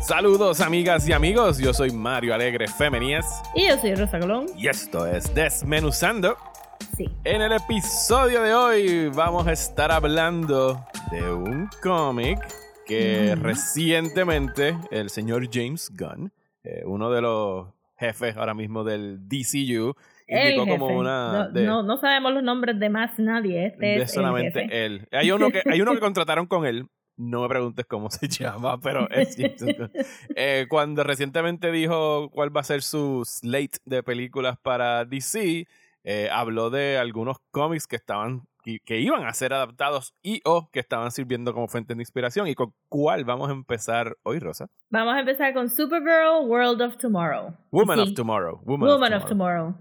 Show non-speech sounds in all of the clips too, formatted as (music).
Saludos amigas y amigos, yo soy Mario Alegre Femenías Y yo soy Rosa Colón. y esto es Desmenuzando. Sí. En el episodio de hoy vamos a estar hablando de un cómic que recientemente el señor James Gunn, eh, uno de los jefes ahora mismo del DCU, El indicó jefe. como una no, de, no, no sabemos los nombres de más nadie. Este de es el solamente jefe. él. Hay uno que hay uno que (laughs) contrataron con él. No me preguntes cómo se (laughs) llama, pero es. Eh, cuando recientemente dijo cuál va a ser su slate de películas para DC, eh, habló de algunos cómics que estaban que, que iban a ser adaptados y o que estaban sirviendo como fuente de inspiración. ¿Y con cuál vamos a empezar hoy, Rosa? Vamos a empezar con Supergirl, World of Tomorrow. Woman Sí, of Tomorrow. Woman, Woman of of Tomorrow.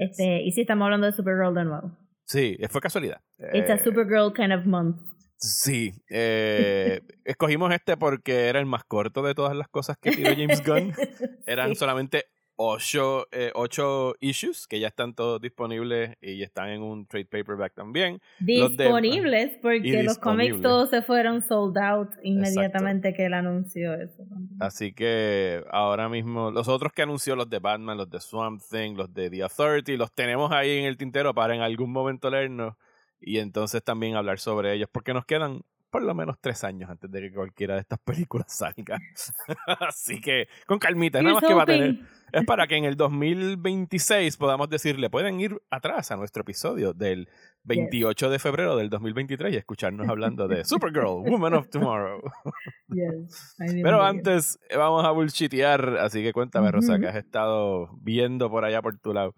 Este, y sí, estamos hablando de Supergirl de nuevo. Sí, fue casualidad. It's a Eh, Supergirl kind of month. Sí, eh, (laughs) escogimos este porque era el más corto de todas las cosas que tiró James Gunn. (laughs) Eran Sí. solamente ocho, eh, ocho issues que ya están todos disponibles y están en un trade paperback también. los Disponibles, porque y los cómics todos se fueron sold out inmediatamente que él anunció eso. Así que ahora mismo los otros que anunció, los de Batman, los de Swamp Thing, los de The Authority, los tenemos ahí en el tintero para en algún momento leernos y entonces también hablar sobre ellos porque nos quedan por lo menos tres años antes de que cualquiera de estas películas salga. (laughs) Así que con calmita, nada más que va a tener. Es para que en el 2026 podamos decirle, pueden ir atrás a nuestro episodio del 28 de febrero del 2023 y escucharnos hablando de Supergirl, Woman of Tomorrow. (laughs) Yes. Pero antes eh, vamos a bullshitear, así que cuéntame, Rosa, Ujú. que has estado viendo por allá por tu lado.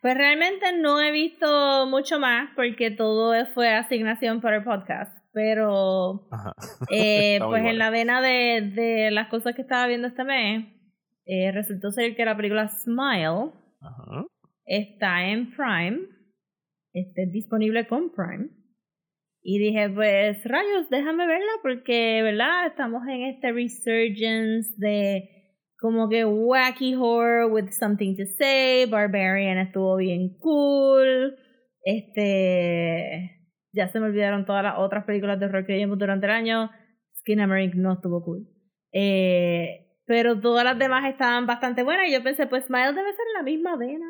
Pues realmente no he visto mucho más porque todo fue asignación para el podcast. Pero (laughs) eh, pues en la vena de, de las cosas que estaba viendo este mes, eh, resultó ser que la película Smile Ajá. está en Prime, está disponible con Prime. Y dije, pues rayos, déjame verla porque, ¿verdad? Estamos en este resurgence de como que wacky horror with something to say. Barbarian estuvo bien cool. Este. Ya se me olvidaron todas las otras películas de horror que vimos durante el año. Skinnamarink no estuvo cool. Eh, pero todas las demás estaban bastante buenas. Y yo pensé, pues Smile debe ser la misma vena.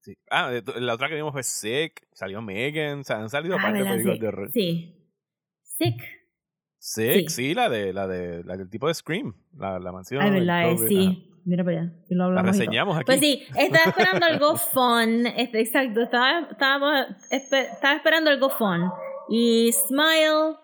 Sí. Ah, de la otra que vimos fue Sick, salió Megan, o sea, han salido Ah, varias ¿verdad? películas Sí. de horror. Sí. Sick. Sick, Sí. sí, la de la de la del tipo de Scream, la, la mansión. El verdad, eh, sí. ajá. Mira para allá. y lo La hablamos reseñamos aquí. Pues sí, estaba esperando algo fun. Este, exacto, estaba, estaba, estaba esperando algo fun. Y Smile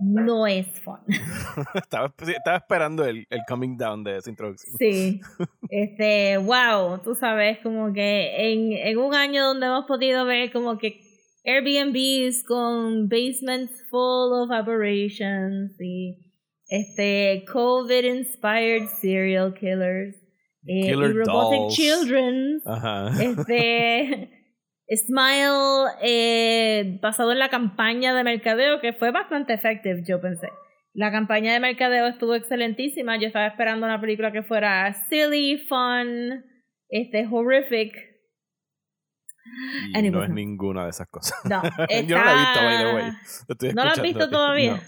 no es fun. (laughs) estaba, esperando el, el coming down de esa introducción. Sí. (laughs) Este, wow, tú sabes, como que en, en un año donde hemos podido ver como que Airbnbs con basements full of aberrations y este COVID inspired serial killers eh, Killer y robotic dolls. children Ajá. este (laughs) Smile eh, basado en la campaña de mercadeo que fue bastante effective yo pensé la campaña de mercadeo estuvo excelentísima yo estaba esperando una película que fuera silly fun este horrific Y no es ninguna de esas cosas. no (laughs) Yo no la he visto, by the way. Estoy ¿No la has visto ti. todavía? No.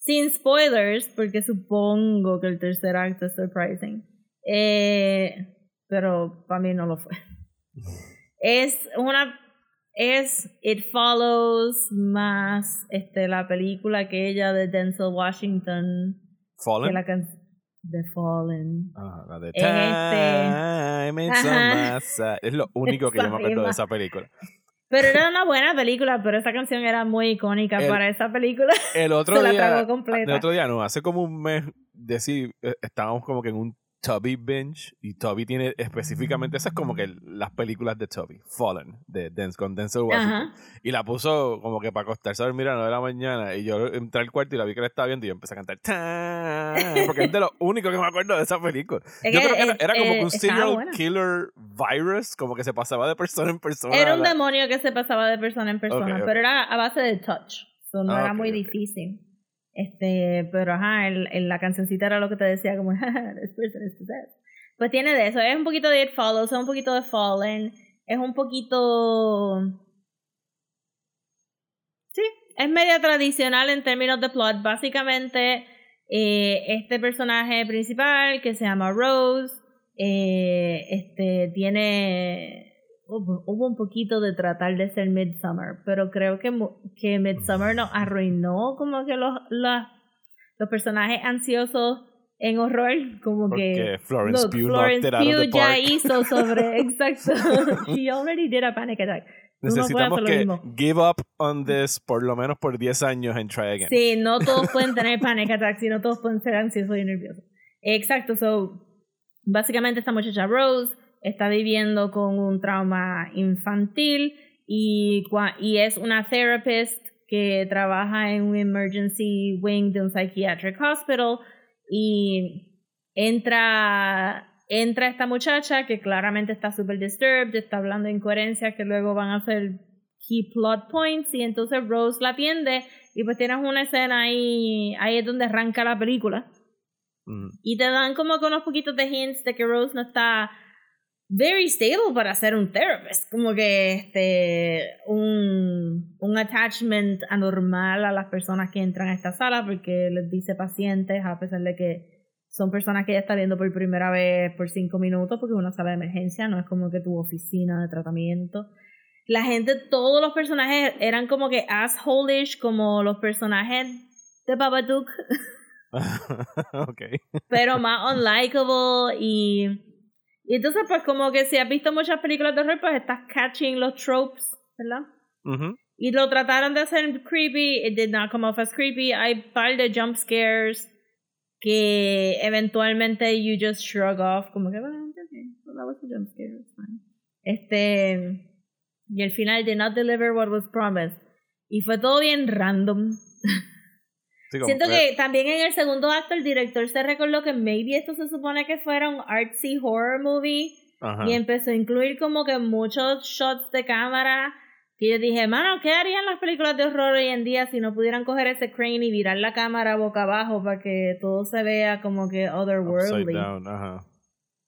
Sin spoilers, porque supongo que el tercer acto es surprising. Eh, pero para mí no lo fue. (laughs) Es una. Es It Follows más este, la película aquella de Denzel Washington. Que Fallen. la The Fallen. Ajá, la de Es este- Time it's. Es lo único que yo me acuerdo de esa película. Pero era una buena película, pero esa canción era muy icónica El- para esa película. El otro (laughs) Se la día. tragó completa. El otro día no, hace como un mes, decir, eh, estábamos como que en un Toby binge y Toby tiene específicamente, esas es como que las películas de Toby, Fallen, de Denzel, con Denzel Washington. Ajá. Y la puso como que para acostarse a dormir a las 9 de la mañana. Y yo entré al cuarto y la vi que la estaba viendo y yo empecé a cantar. "Tan", Porque es de lo único que me acuerdo de esa película. Es yo que, creo que era, era como que eh, un serial buena. killer virus, como que se pasaba de persona en persona. Era un La- demonio que se pasaba de persona en persona, pero era a base de touch. So no Ah, era muy difícil. Este, pero ajá, el, la cancioncita era lo que te decía como, (laughs) "Jaja, this person is possessed". Pues tiene de eso, es un poquito de It Follows, es un poquito de Fallen, es un poquito... Sí, es media tradicional en términos de plot. Básicamente, eh, este personaje principal que se llama Rose, eh, este, tiene hubo, un poquito de tratar de ser Midsummer, pero creo que, que Midsummer nos arruinó como que los, los, los personajes ansiosos en horror, como que Florence Pugh, Florence Pugh ya hizo sobre, (laughs) exacto, (laughs) she already did a panic attack. Necesitamos que give up on this por lo menos por 10 años en try again. Sí, no (laughs) todos pueden tener panic attack, sino todos pueden ser ansiosos y nerviosos. Exacto, so básicamente esta muchacha Rose está viviendo con un trauma infantil y, y es una therapist que trabaja en un emergency wing de un psychiatric hospital y entra entra esta muchacha que claramente está super disturbed, está hablando de incoherencias que luego van a ser key plot points y entonces Rose la atiende y pues tienes una escena ahí, ahí es donde arranca la película. Y te dan como con unos poquitos de hints de que Rose no está very stable para ser un therapist, como que este un, un attachment anormal a las personas que entran a esta sala porque les dice pacientes a pesar de que son personas que ella está viendo por primera vez por cinco minutos porque es una sala de emergencia, no es como que tu oficina de tratamiento. La gente, todos los personajes eran como que assholeish, como los personajes de Babadook. (laughs) okay. Pero más unlikable y y entonces, pues, como que si has visto muchas películas de horror, pues estás catching los tropes, ¿verdad? Y lo trataron de hacer creepy, it did not come off as creepy. Hay un par de jump scares que eventualmente you just shrug off, como que, bueno, okay, well, that was a jump scare, it's fine. Este, y el final did not deliver what was promised. Y fue todo bien random. (laughs) Siento que también en el segundo acto el director se recordó que maybe esto se supone que fuera un artsy horror movie y empezó a incluir como que muchos shots de cámara que yo dije, mano, ¿qué harían las películas de horror hoy en día si no pudieran coger ese crane y virar la cámara boca abajo para que todo se vea como que otherworldly?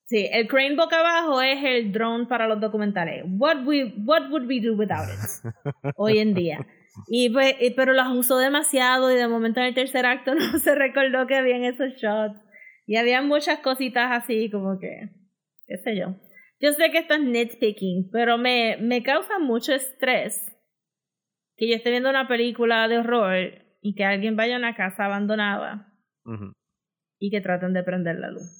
Sí, el crane boca abajo es el drone para los documentales. What, we, what would we do without it (laughs) hoy en día? Y pues, pero las usó demasiado y de momento en el tercer acto (laughs) no se recordó que habían esos shots. Y había muchas cositas así como que, qué sé yo. Yo sé que esto es nitpicking, pero me, me causa mucho estrés que yo esté viendo una película de horror y que alguien vaya a una casa abandonada y que traten de prender la luz.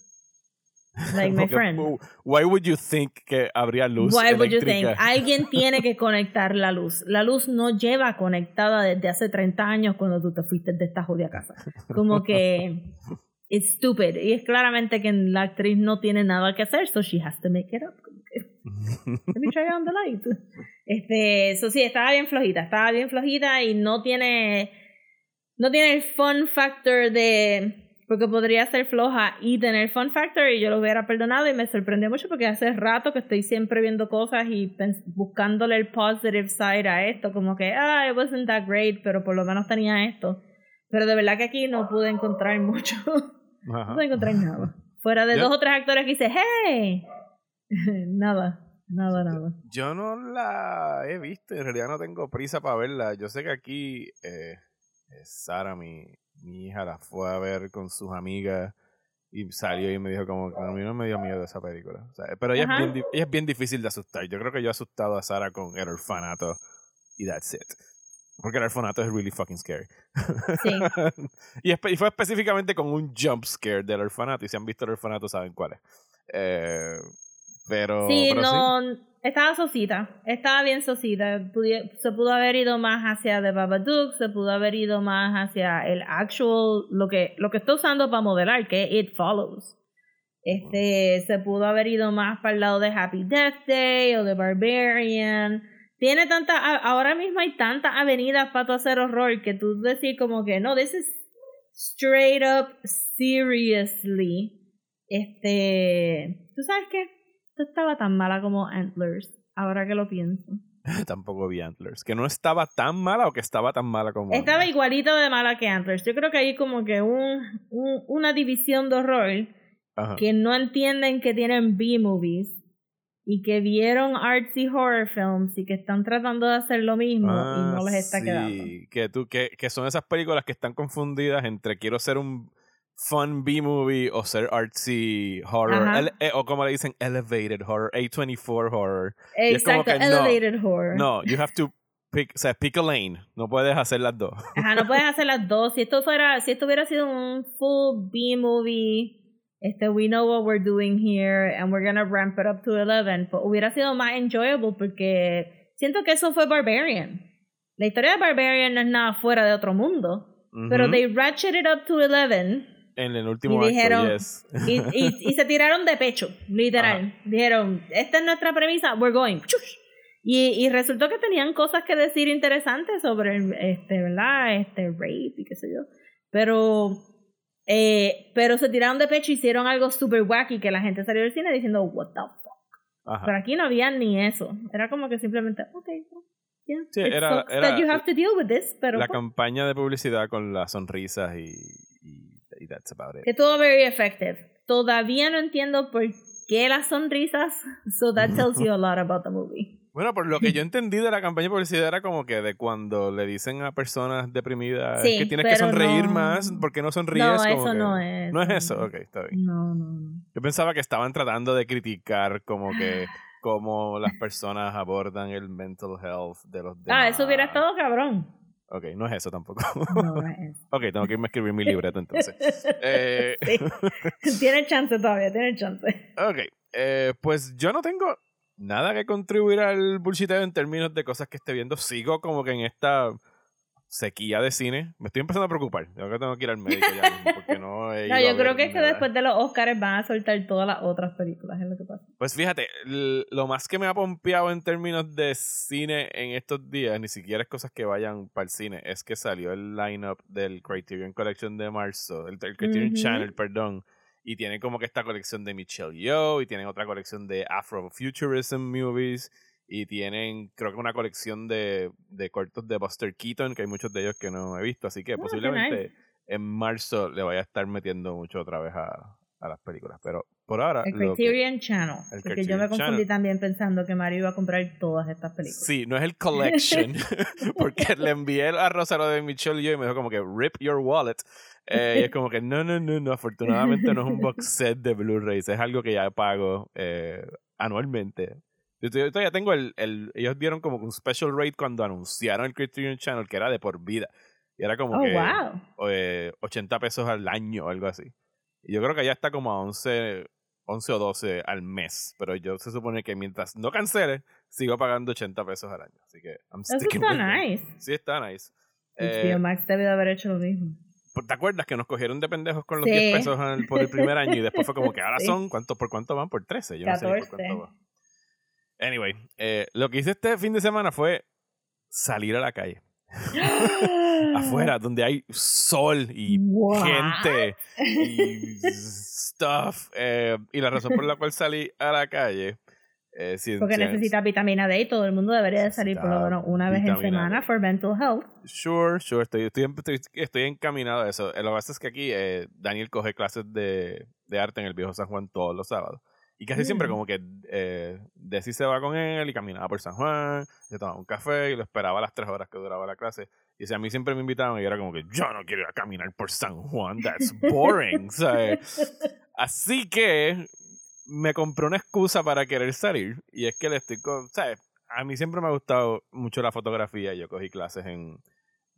Like my friend. Why would you think que habría luz Why would you think? Alguien (laughs) tiene que conectar la luz. La luz no lleva conectada desde hace 30 años cuando tú te fuiste de esta jodida casa. Como que it's stupid. Y es claramente que la actriz no tiene nada que hacer, so she has to make it up. Let me try on the light. Este, eso sí, estaba bien flojita, estaba bien flojita y no tiene no tiene el fun factor de porque podría ser floja y tener fun factor y yo lo hubiera perdonado y me sorprendió mucho porque hace rato que estoy siempre viendo cosas y buscándole el positive side a esto, como que, ah, it wasn't that great, pero por lo menos tenía esto. Pero de verdad que aquí no pude encontrar mucho. (laughs) no pude encontrar nada. Fuera de dos o tres actores que hice, hey, (laughs) nada. Nada, nada. Yo no la he visto, en realidad no tengo prisa para verla. Yo sé que aquí eh, Sara, mi, mi hija la fue a ver con sus amigas y salió y me dijo como a mí no me dio miedo esa película. pero ella es, bien, ella es, bien, difícil de asustar. Yo creo que yo he asustado a Sara con El Orfanato y that's it. Porque el orfanato es really fucking scary. Sí. (laughs) y, y, fue específicamente con un jump scare del orfanato. Y si han visto el orfanato saben cuál es. Eh, pero. Sí, no. Estaba sosita. Estaba bien sosita. se pudo haber ido más hacia The Babadook. Se pudo haber ido más hacia el actual. Lo que, lo que está usando para modelar, que It Follows. Este, se pudo haber ido más para el lado de Happy Death Day o de Barbarian. Tiene tanta, ahora mismo hay tantas avenidas para tu hacer horror que tú decir como que no, this is straight up seriously. Este, ¿tú sabes qué? Estaba tan mala como Antlers, ahora que lo pienso. (laughs) Tampoco vi Antlers. ¿Que no estaba tan mala o que estaba tan mala como Estaba igualito de mala que Antlers. Yo creo que hay como que un, una división de horror que no entienden que tienen B-movies y que vieron artsy horror films y que están tratando de hacer lo mismo y Ah, no les está sí, quedando. Que, tú, que, que son esas películas que están confundidas entre quiero ser un fun B-movie o ser artsy horror. Eh, o como le dicen, elevated horror, A24 horror. Exacto, que no, elevated horror. No, you have to pick, o sea, pick a lane. No puedes hacer las dos. (laughs) Ajá, no puedes hacer las dos. Si esto fuera, si esto hubiera sido un full B movie, este, we know what we're doing here and we're gonna ramp it up to 11, pues hubiera sido más enjoyable porque siento que eso fue Barbarian. La historia de Barbarian no es nada fuera de otro mundo, pero they ratcheted up to 11 en el último y acto, dijeron- yes. (laughs) y, y, y se tiraron de pecho, literal. Dijeron, esta es nuestra premisa, we're going. Y, y resultó que tenían cosas que decir interesantes sobre, el, este, ¿verdad? Este, rape y qué sé yo. Pero, eh, pero se tiraron de pecho y hicieron algo super wacky que la gente salió del cine diciendo, what the fuck. Ajá. Pero aquí no había ni eso. Era como que simplemente, ok, yeah, Sí, it era- sucks era that you have to deal with this, pero la pues, campaña de publicidad con las sonrisas y that's about it. que estuvo very effective. Todavía no entiendo por qué las sonrisas, (laughs) so that tells you a lot about the movie. Bueno, por lo que (laughs) yo entendí de la campaña de publicidad era como que de cuando le dicen a personas deprimidas Sí, que tienes que pero sonreir no- más, ¿por qué no sonríes? No, Como eso que- no es. No es eso, ok, está bien. No, no, no. Yo pensaba que estaban tratando de criticar como que (sighs) cómo las personas abordan el mental health de los demás. Ah, eso hubiera estado cabrón. Ok, no es eso tampoco. No, no es (laughs) eso. ok, tengo que irme a escribir mi libreto entonces. (laughs) Eh, Sí. (laughs) Tiene chance todavía, tiene chance. Ok, eh, pues yo no tengo nada que contribuir al bullshiteo en términos de cosas que esté viendo. Sigo como que en esta sequía de cine. Me estoy empezando a preocupar. Yo creo que tengo que ir al médico ya (laughs) mismo porque no he No, ido a yo creo que es que después de los Oscars van a soltar todas las otras películas, es lo que pasa. Pues fíjate, lo más que me ha pompeado en términos de cine en estos días, ni siquiera es cosas que vayan para el cine, es que salió el lineup del Criterion Collection de marzo, el, el Criterion. Channel, perdón, y tienen como que esta colección de Michelle Yeoh, y tienen otra colección de Afrofuturism movies, y tienen creo que una colección de, de cortos de Buster Keaton, que hay muchos de ellos que no he visto, así que Ah, posiblemente nice. en marzo le vaya a estar metiendo mucho otra vez a, a las películas, pero por ahora... El que- Criterion Channel. el porque yo me confundí Channel. también pensando que Mario iba a comprar todas estas películas. Sí, no es el collection, (laughs) (laughs) porque le envié a Rosa lo de Michelle y yo y me dijo como que rip your wallet. Eh, y es como que no, no, no, no, afortunadamente no es un box set de Blu-rays, es algo que ya pago eh, anualmente. Yo todavía tengo el, el, ellos dieron como un special rate cuando anunciaron el Criterion Channel que era de por vida. Y era como Oh, que wow. eh, 80 pesos al año o algo así. Y yo creo que ya está como a 11, 11 o 12 al mes. Pero yo se supone que mientras no cancele, sigo pagando 80 pesos al año. Así que I'm Eso está nice. Sí, está nice. Eh, Max debe de haber hecho lo mismo. ¿Te acuerdas que nos cogieron de pendejos con los Sí. 10 pesos por el primer año y después fue como que (laughs) ahora Sí. son, ¿cuánto, ¿por cuánto van? Por 13. Yo no sé ni por 14. cuánto va. Anyway, eh, lo que hice este fin de semana fue salir a la calle. (gasps) Afuera, donde hay sol y What? gente y (laughs) stuff. eh, y la razón por la cual salí a la calle. eh, si- Porque si- necesita vitamina D y todo el mundo debería de salir por lo menos una vez en semana D. for mental health. Sure, sure, estoy, estoy, estoy, estoy encaminado a eso. Eh, Lo que pasa es que aquí eh, Daniel coge clases de, de arte en el viejo San Juan todos los sábados. Y casi siempre como que eh, Desi se va con él y caminaba por San Juan, se tomaba un café y lo esperaba las tres horas que duraba la clase. Y si a mí siempre me invitaban y era como que yo no quiero ir a caminar por San Juan, that's boring. (laughs) ¿sabes? Así que me compré una excusa para querer salir y es que le estoy con, ¿sabes? A mí siempre me ha gustado mucho la fotografía. Yo cogí clases en,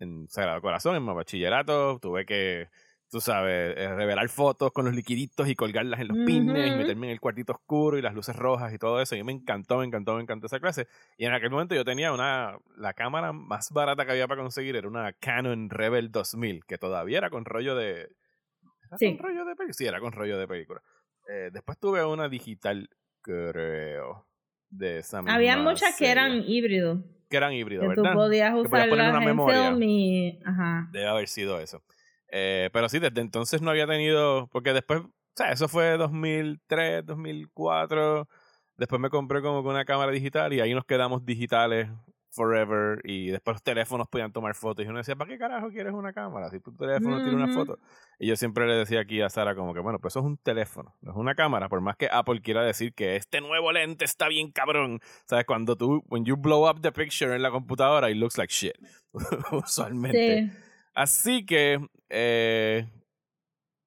en Sagrado Corazón, en mi bachillerato. Tuve que, tú sabes, eh, revelar fotos con los liquiditos y colgarlas en los pines y meterme en el cuartito oscuro y las luces rojas y todo eso. Y me encantó, me encantó, me encantó esa clase. Y en aquel momento yo tenía una, la cámara más barata que había para conseguir era una Canon Rebel 2000, que todavía era con rollo de... ¿Era Sí. con rollo de película? Sí, era con rollo de película. Eh, después tuve una digital, creo, de esa Había muchas que eran híbridos. Que eran híbridos, Que tú ¿verdad? Que podías poner usarlas una en memoria. film y... Ajá. Debe haber sido eso. Eh, pero sí, desde entonces no había tenido. Porque después, o sea, eso fue 2003, 2004. Después me compré como que una cámara digital y ahí nos quedamos digitales forever y después los teléfonos podían tomar fotos y uno decía, ¿para qué carajo quieres una cámara? Si tu teléfono tiene una foto. Y yo siempre le decía aquí a Sara como que, bueno, pues eso es un teléfono, no es una cámara, por más que Apple quiera decir que este nuevo lente está bien cabrón. ¿Sabes? Cuando tú, when you blow up the picture en la computadora, it looks like shit. (laughs) Usualmente. Así que, eh,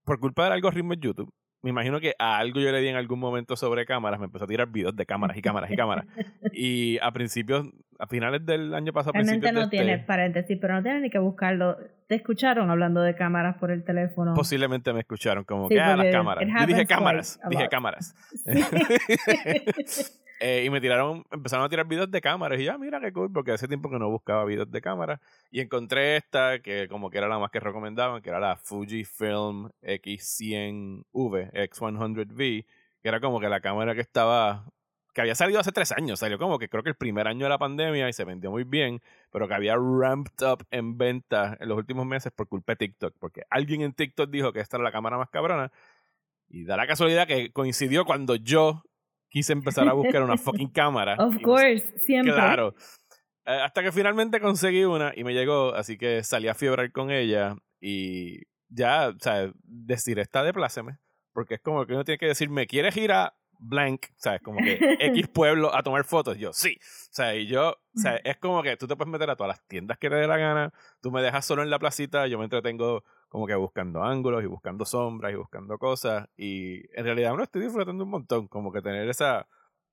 por culpa del algoritmo de YouTube, me imagino que a algo yo le di en algún momento sobre cámaras, me empezó a tirar videos de cámaras y cámaras y cámaras. (laughs) y a principios, a finales del año pasado, Realmente no este tiene paréntesis, pero no tiene ni que buscarlo. ¿Te escucharon hablando de cámaras por el teléfono? Posiblemente me escucharon como que, ah, las cámaras. Yo dije cámaras, dije cámaras. (laughs) Eh, y me tiraron, empezaron a tirar videos de cámaras. Y ya, mira qué cool, porque hace tiempo que no buscaba videos de cámaras. Y encontré esta, que como que era la más que recomendaban, que era la Fujifilm X100V, X100V, que era como que la cámara que estaba, que había salido hace tres años. Salió como que creo que el primer año de la pandemia y se vendió muy bien, pero que había ramped up en venta en los últimos meses por culpa de TikTok. Porque alguien en TikTok dijo que esta era la cámara más cabrona. Y da la casualidad que coincidió cuando yo quise empezar a buscar una fucking (laughs) cámara. Of course, siempre. Claro. Hasta que finalmente conseguí una y me llegó, así que salí a fiebrar con ella y ya, o sea, decir está de pláceme, porque es como que uno tiene que decir, ¿me quieres ir a blank? ¿Sabes? Como que X (laughs) pueblo a tomar fotos. Yo, sí. O sea, y yo, o sea, es como que tú te puedes meter a todas las tiendas que te dé la gana, tú me dejas solo en la placita, yo me entretengo como que buscando ángulos y buscando sombras y buscando cosas. Y en realidad uno estoy disfrutando un montón, como que tener esa...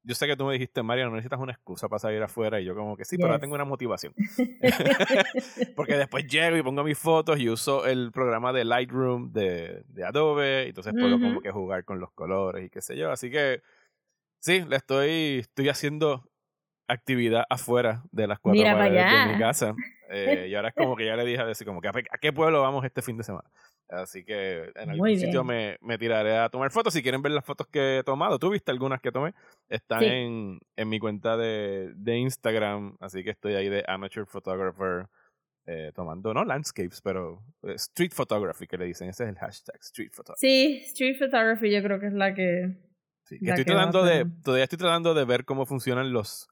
Yo sé que tú me dijiste, María, no necesitas una excusa para salir afuera. Y yo como que sí, pero ahora tengo una motivación. (laughs) (laughs) Porque después llego y pongo mis fotos y uso el programa de Lightroom de, de Adobe. Y entonces puedo como que jugar con los colores y qué sé yo. Así que sí, le estoy, estoy haciendo actividad afuera de las cuatro paredes de mi casa. Eh, y ahora es como que ya le dije a decir como que a, qué pueblo vamos este fin de semana. Así que en algún sitio me, me, tiraré a tomar fotos. Si quieren ver las fotos que he tomado, tú viste algunas que tomé, están en, en, mi cuenta de, de, Instagram. Así que estoy ahí de amateur photographer eh, tomando, no landscapes, pero eh, street photography que le dicen. Ese es el hashtag, street photography. Sí, street photography yo creo que es la que... estoy tratando de, todavía estoy tratando de ver cómo funcionan los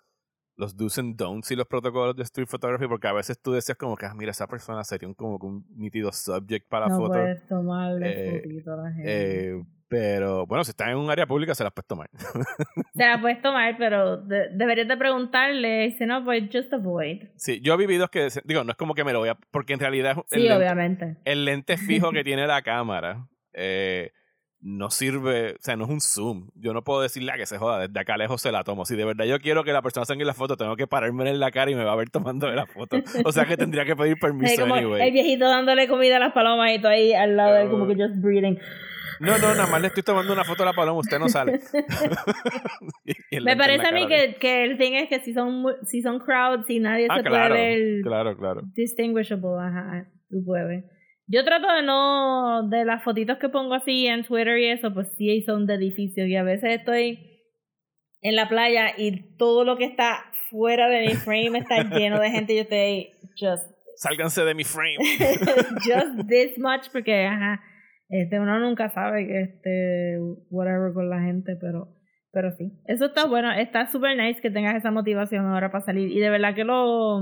los do's and don'ts y los protocolos de street photography, porque a veces tú decías como que, ah, mira, esa persona sería un, como un nítido subject para la no foto. Puedes tomarle eh, a la gente. Eh, pero bueno, si están en un área pública se las puedes tomar. (laughs) se las puedes tomar, pero deberías de preguntarle, si no, pues just avoid. Sí, yo vi videos que, digo, no es como que me lo voy a, porque en realidad... Sí, obviamente. El lente fijo que (laughs) tiene la cámara, eh, no sirve, o sea, no es un zoom. Yo no puedo decirle a que se joda, desde acá lejos se la tomo. Si de verdad yo quiero que la persona salga en la foto, tengo que pararme en la cara y me va a ver tomando la foto. O sea que tendría que pedir (laughs) permiso anyway. El viejito dándole comida a las palomas y tú ahí al lado de como que just breathing. No, no, nada más le estoy tomando una foto a la paloma, usted no sale. (laughs) (laughs) me parece a mí que, que, el thing es que si son, si son crowds y nadie ah, se puede ver claro, claro. distinguishable, ajá, tú puedes. Yo trato de no, de las fotitos que pongo así en Twitter y eso, pues sí son de edificios y a veces estoy en la playa y todo lo que está fuera de mi frame está (laughs) lleno de gente y yo estoy just... Sálganse de mi frame. (laughs) just this much porque, ajá, este, uno nunca sabe que este, whatever con la gente, pero, pero sí. Eso está bueno, está super nice que tengas esa motivación ahora para salir y de verdad que lo,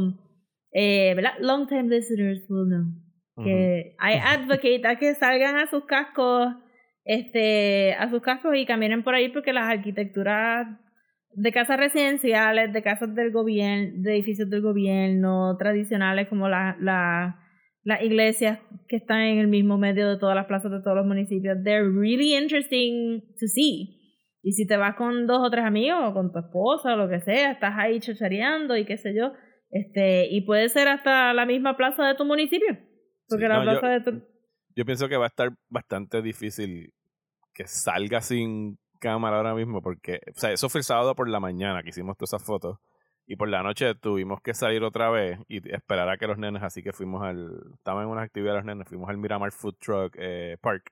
eh, ¿verdad? Long time listeners will know que hay advocate a que salgan a sus cascos, este, a sus cascos y caminen por ahí porque las arquitecturas de casas residenciales, de casas del gobierno, de edificios del gobierno, tradicionales como las la, las iglesias que están en el mismo medio de todas las plazas de todos los municipios, they're really interesting to see. Y si te vas con dos o tres amigos o con tu esposa o lo que sea, estás ahí chachareando y qué sé yo, este, y puede ser hasta la misma plaza de tu municipio. Porque la plaza yo, de Yo pienso que va a estar bastante difícil que salga sin cámara ahora mismo, porque, o sea, eso fue el sábado por la mañana que hicimos todas esas fotos. Y por la noche tuvimos que salir otra vez y esperar a que los nenes, así que fuimos al. Estaban en una actividad los nenes, fuimos al Miramar Food Truck eh, Park.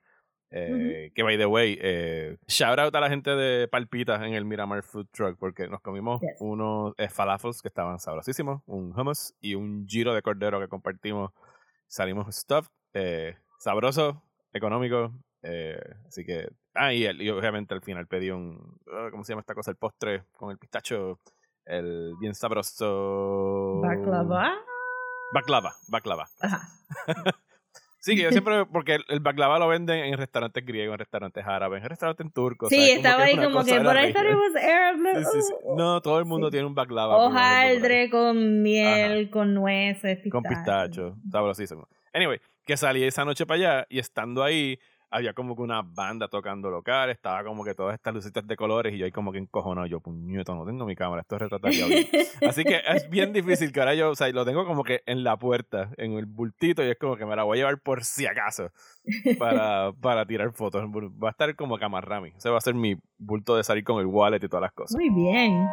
Eh, Que by the way, eh, shout out a la gente de Palpitas en el Miramar Food Truck porque nos comimos unos eh, falafels que estaban sabrosísimos, un hummus y un giro de cordero que compartimos salimos stuff, eh, sabroso, económico, eh, así que, ah, y, obviamente al final pedí un, ah, ¿cómo se llama esta cosa? El postre con el pistacho, el bien sabroso. Baklava. Baklava, baklava. Ajá. (laughs) Sí, que yo siempre, porque el baklava lo venden en restaurantes griegos, en restaurantes árabes, en restaurantes turcos. Sí, ¿sabes? Como estaba es ahí como que, región. was Arab. Sí, sí, sí. No, todo el mundo tiene un baklava. por por ahí. Hojaldre con miel, con nueces, pistacho. Con pistacho, sabrosísimo. Anyway, que salí esa noche para allá y estando ahí, había como que una banda tocando local, estaba como que todas estas lucitas de colores y yo ahí como que encojonado, yo puñeto, no tengo mi cámara, esto retrataría bien. (laughs) Así que es bien difícil que ahora yo, o sea, lo tengo como que en la puerta, en el bultito y es como que me la voy a llevar por si acaso para, (laughs) para tirar fotos. Va a estar como camarrami, ese va a ser mi bulto de salir con el wallet y todas las cosas. Muy bien.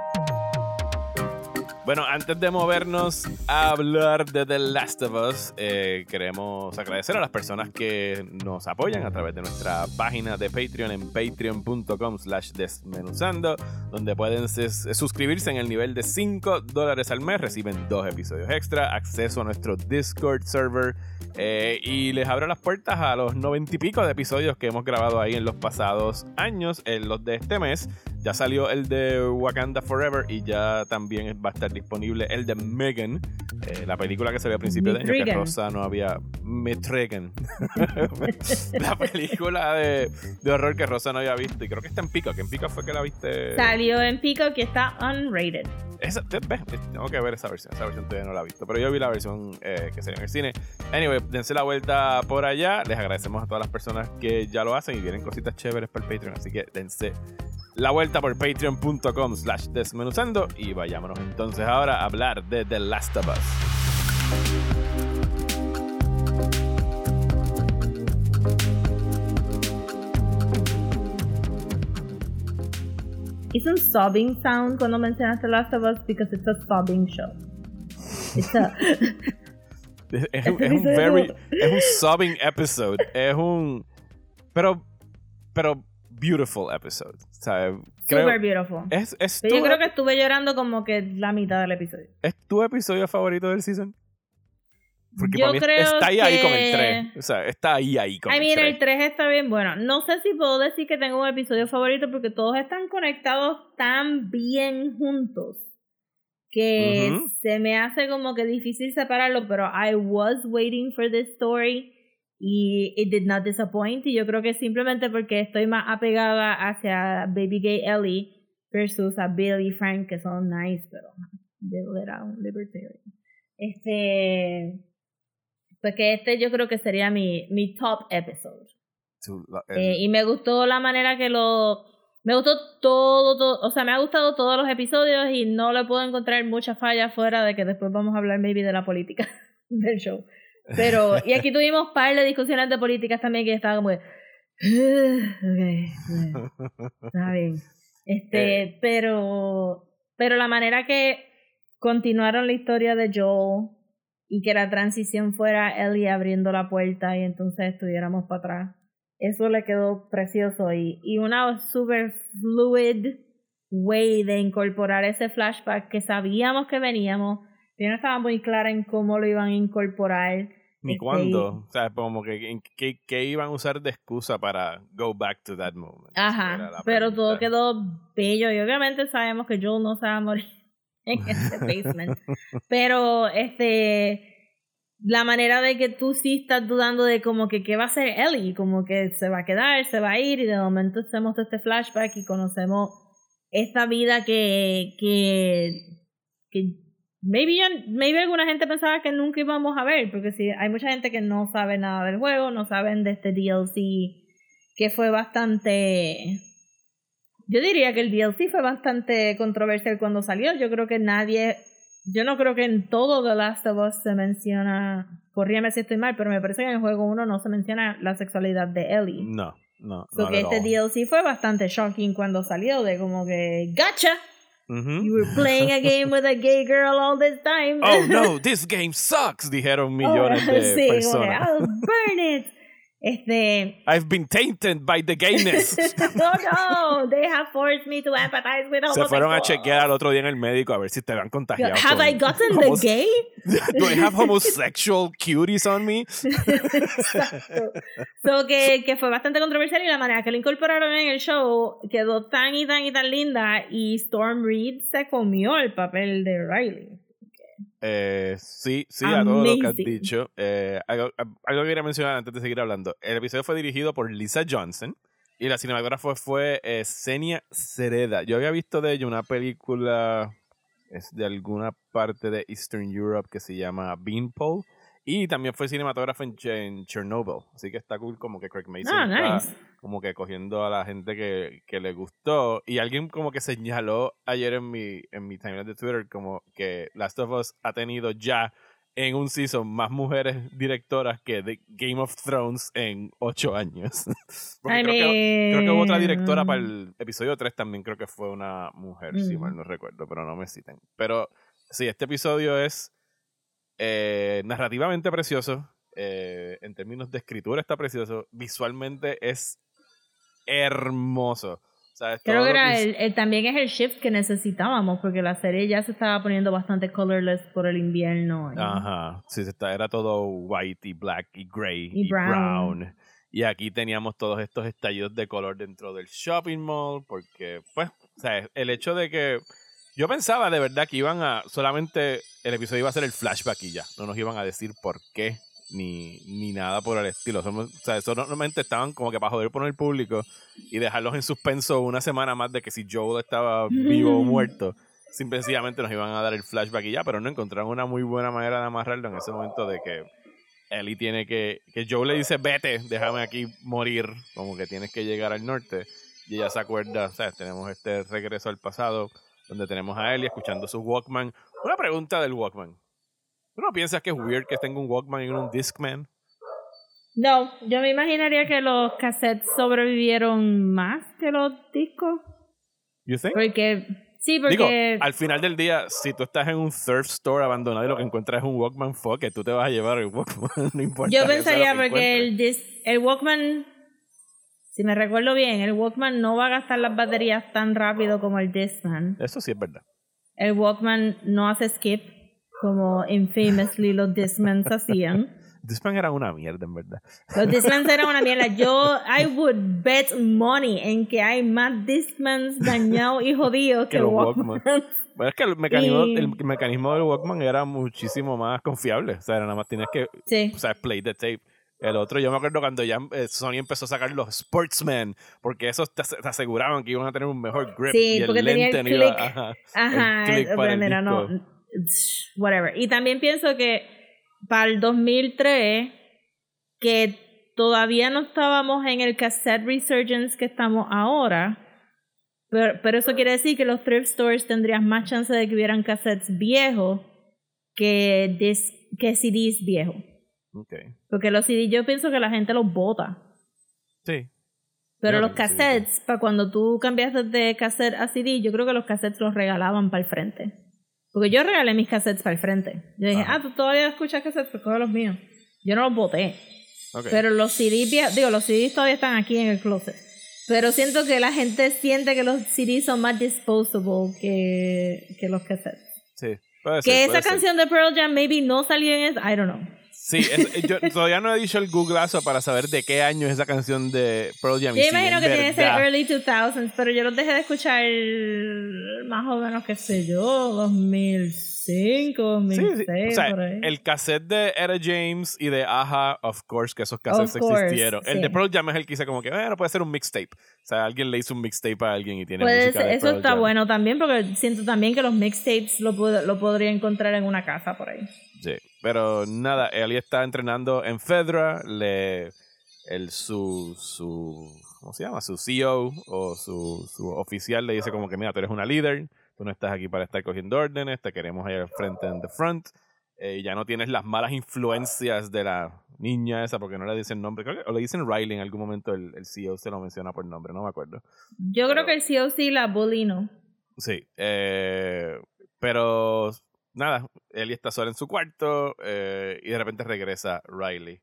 Bueno, antes de movernos a hablar de The Last of Us, eh, queremos agradecer a las personas que nos apoyan a través de nuestra página de Patreon en patreon.com slash desmenuzando, donde pueden suscribirse en el nivel de 5 dólares al mes, reciben dos episodios extra, acceso a nuestro Discord server eh, y les abro las puertas a los 90 y pico de episodios que hemos grabado ahí en los pasados años, en los de este mes. Ya salió el de Wakanda Forever y ya también va a estar disponible el de Megan, eh, la película que salió a principios de año que. Rosa no había. Metrigan. (laughs) la película de, de horror que Rosa no había visto y creo que está en Pico, que en Pico fue que la viste. Salió en Pico que está unrated. Esa, ves, tengo que ver esa versión. Esa versión todavía no la he visto. Pero yo vi la versión eh, que salió en el cine. Anyway, dense la vuelta por allá. Les agradecemos a todas las personas que ya lo hacen y vienen cositas chéveres para el Patreon. Así que dense la vuelta por patreon.com slash desmenuzando. Y vayámonos entonces ahora a hablar de The Last of Us. Hice un sobbing sound cuando mencionaste Last of Us because it's a sobbing show. It's a, (laughs) Es, es Este un, es un episodio very. como- Es un sobbing episode. Es un. Pero. Pero. Beautiful episode. O sea, super beautiful. es, es, Pero yo creo que estuve llorando como que la mitad del episodio. ¿Es tu episodio favorito del season? Porque Yo para mí creo está ahí, ahí con el que- 3. O sea, está ahí, ahí con Ay, el mira, 3. el 3 está bien bueno. No sé si puedo decir que tengo un episodio favorito porque todos están conectados tan bien juntos que se me hace como que difícil separarlo, pero I was waiting for this story y it did not disappoint y yo creo que simplemente porque estoy más apegada hacia Baby Gay Ellie versus a Bill y Frank que son nice, pero Bill era un libertarian. Este pues que este yo creo que sería mi, mi top episode. Eh, y me gustó la manera que lo... Me gustó todo, todo, o sea, me ha gustado todos los episodios y no le puedo encontrar muchas fallas fuera de que después vamos a hablar maybe de la política (laughs) del show. Pero, y aquí (laughs) tuvimos par de discusiones de políticas también que estaba como de, ok, bueno, está bien. Este, pero, pero la manera que continuaron la historia de Joel y que la transición fuera Ellie abriendo la puerta y entonces estuviéramos para atrás. Eso le quedó precioso y, y una super fluid way de incorporar ese flashback que sabíamos que veníamos, pero no estaba muy clara en cómo lo iban a incorporar. Ni este, cuándo. O sea, como que, que, que iban a usar de excusa para go back to that moment. Ajá, pero todo quedó bello y obviamente sabemos que Joel no se va a morir (laughs) en ese (laughs) basement. pero este la manera de que tú sí estás dudando de como que qué va a hacer Ellie, como que se va a quedar, se va a ir y de momento hacemos este flashback y conocemos esta vida que que que maybe maybe alguna gente pensaba que nunca íbamos a ver, porque sí hay mucha gente que no sabe nada del juego, no saben de este DLC que fue bastante yo diría que el DLC fue bastante controversial cuando salió. Yo creo que nadie, yo no creo que en todo The Last of Us se menciona, corríame si estoy mal, pero me parece que en el juego 1 no se menciona la sexualidad de Ellie. No, no. So que este all. DLC fue bastante shocking cuando salió, de como que, gotcha, Ujú. you were playing a game with a gay girl all this time. Oh (laughs) no, this game sucks, dijeron oh, millones Oh, de (laughs) sí, como que, "I'll burn it. Este. I've been tainted by the gayness. (laughs) no, no, they have forced me to empathize with Se fueron a chequear al otro día en el médico a ver si te habían contagiado. Have I gotten the gay? (laughs) Do I have homosexual cuties on me? (laughs) Exacto. So que, que fue bastante controversial y la manera que lo incorporaron en el show quedó tan y tan y tan linda y Storm Reed se comió el papel de Riley. Eh, sí, sí, a todo lo que has dicho. Eh, algo, algo, que quería mencionar antes de seguir hablando. El episodio fue dirigido por Lisa Johnson y la cinematógrafa fue eh, Senia Cereda. Yo había visto de ella una película es de alguna parte de Eastern Europe que se llama Beanpole y también fue cinematógrafo en, Chernobyl. Así que está cool como que Craig Mason ah, está como que cogiendo a la gente que, que, le gustó. Y alguien como que señaló ayer en mi, en mi timeline de Twitter como que Last of Us ha tenido ya en un season más mujeres directoras que de Game of Thrones en ocho años. (laughs) creo, que, creo, que, hubo otra directora para el episodio 3 también creo que fue una mujer, si mal no recuerdo, pero no me citen. Pero sí, este episodio es eh, narrativamente precioso. Eh, en términos de escritura está precioso. Visualmente es hermoso. Creo que era el, también es el shift que necesitábamos, porque la serie ya se estaba poniendo bastante colorless por el invierno. Ajá, sí, era todo white y black y gray y, brown. Y aquí teníamos todos estos estallidos de color dentro del shopping mall, porque, pues, o sea, el hecho de que yo pensaba de verdad que iban a. Solamente el episodio iba a ser el flashback y ya. No nos iban a decir por qué ni, ni nada por el estilo. o sea, eso normalmente estaban como que para joder poner el público y dejarlos en suspenso una semana más de que si Joel estaba vivo o muerto. Simplemente nos iban a dar el flashback y ya, pero no encontraron una muy buena manera de amarrarlo en ese momento de que Ellie tiene que. que Joel le dice, vete, déjame aquí morir, como que tienes que llegar al norte. Y ella se acuerda, o sea, tenemos este regreso al pasado donde tenemos a Ellie escuchando su Walkman. Una pregunta del Walkman. ¿Tú no piensas que es weird que tenga un Walkman y un Discman? No, yo me imaginaría que los cassettes sobrevivieron más que los discos. You think? Porque sí, porque al final del día, si tú estás en un thrift store abandonado y lo que encuentras es un Walkman, fuck que tú te vas a llevar el Walkman, (laughs) no importa. Yo pensaría porque el, el Walkman si me recuerdo bien, el Walkman no va a gastar las baterías tan rápido como el Discman. Eso sí es verdad. El Walkman no hace skip como infamously los Discmans hacían. (laughs) Discman era una mierda, en verdad. Los Discmans eran una mierda. Yo, (laughs) I would bet money en que hay más Discmans dañados y jodidos que, el Walkman. (laughs) Bueno, es que el mecanismo, el mecanismo del Walkman era muchísimo más confiable. O sea, nada más tienes que o sea, play the tape. El otro, yo me acuerdo cuando ya eh, Sony empezó a sacar los Sportsmen, porque esos te, aseguraban que iban a tener un mejor grip. Sí, y el porque tenía el click. ajá, ajá el click para el no, whatever. Y también pienso que para el 2003, que todavía no estábamos en el cassette resurgence que estamos ahora, pero, pero eso quiere decir que los thrift stores tendrían más chance de que hubieran cassettes viejos que, que CDs viejos. Porque los CD yo pienso que la gente los bota. Sí. Pero los cassettes, para cuando tú cambiaste de cassette a CD, yo creo que los cassettes los regalaban para el frente. Porque yo regalé mis cassettes para el frente. Yo dije, ah, tú todavía escuchas cassettes, pues coge los míos. Yo no los boté. Pero los CDs, digo, los CDs todavía están aquí en el closet. Pero siento que la gente siente que los CDs son más disposable que, que los cassettes. Sí. que esa canción de Pearl Jam maybe no salió en I don't know. Sí, yo todavía no he dicho el googlazo para saber de qué año es esa canción de Pearl Jam. Yo imagino que tiene que ser early 2000s, pero yo los dejé de escuchar más o menos, qué sé yo, 2005, 2006, o sea, por ahí. El cassette de Era James y de Aja, of course, que esos cassettes existieron. El de Pearl Jam es el que hice como que, bueno, puede ser un mixtape. O sea, alguien le hizo un mixtape a alguien y tiene música de Eso está bueno también, porque siento también que los mixtapes lo, lo podría encontrar en una casa por ahí. Sí. Pero nada, Ellie está entrenando en Fedra, le, el, su, su, ¿cómo se llama? Su CEO o su, su oficial le dice como que, mira, tú eres una líder, tú no estás aquí para estar cogiendo órdenes, te queremos ahí al frente en the front, eh, ya no tienes las malas influencias de la niña esa, porque no le dicen nombre, creo que, o le dicen Riley en algún momento, el, el CEO se lo menciona por nombre, no me acuerdo. Yo creo que el CEO sí, la bully no. Sí, eh, pero nada, Ellie está sola en su cuarto eh, y de repente regresa Riley.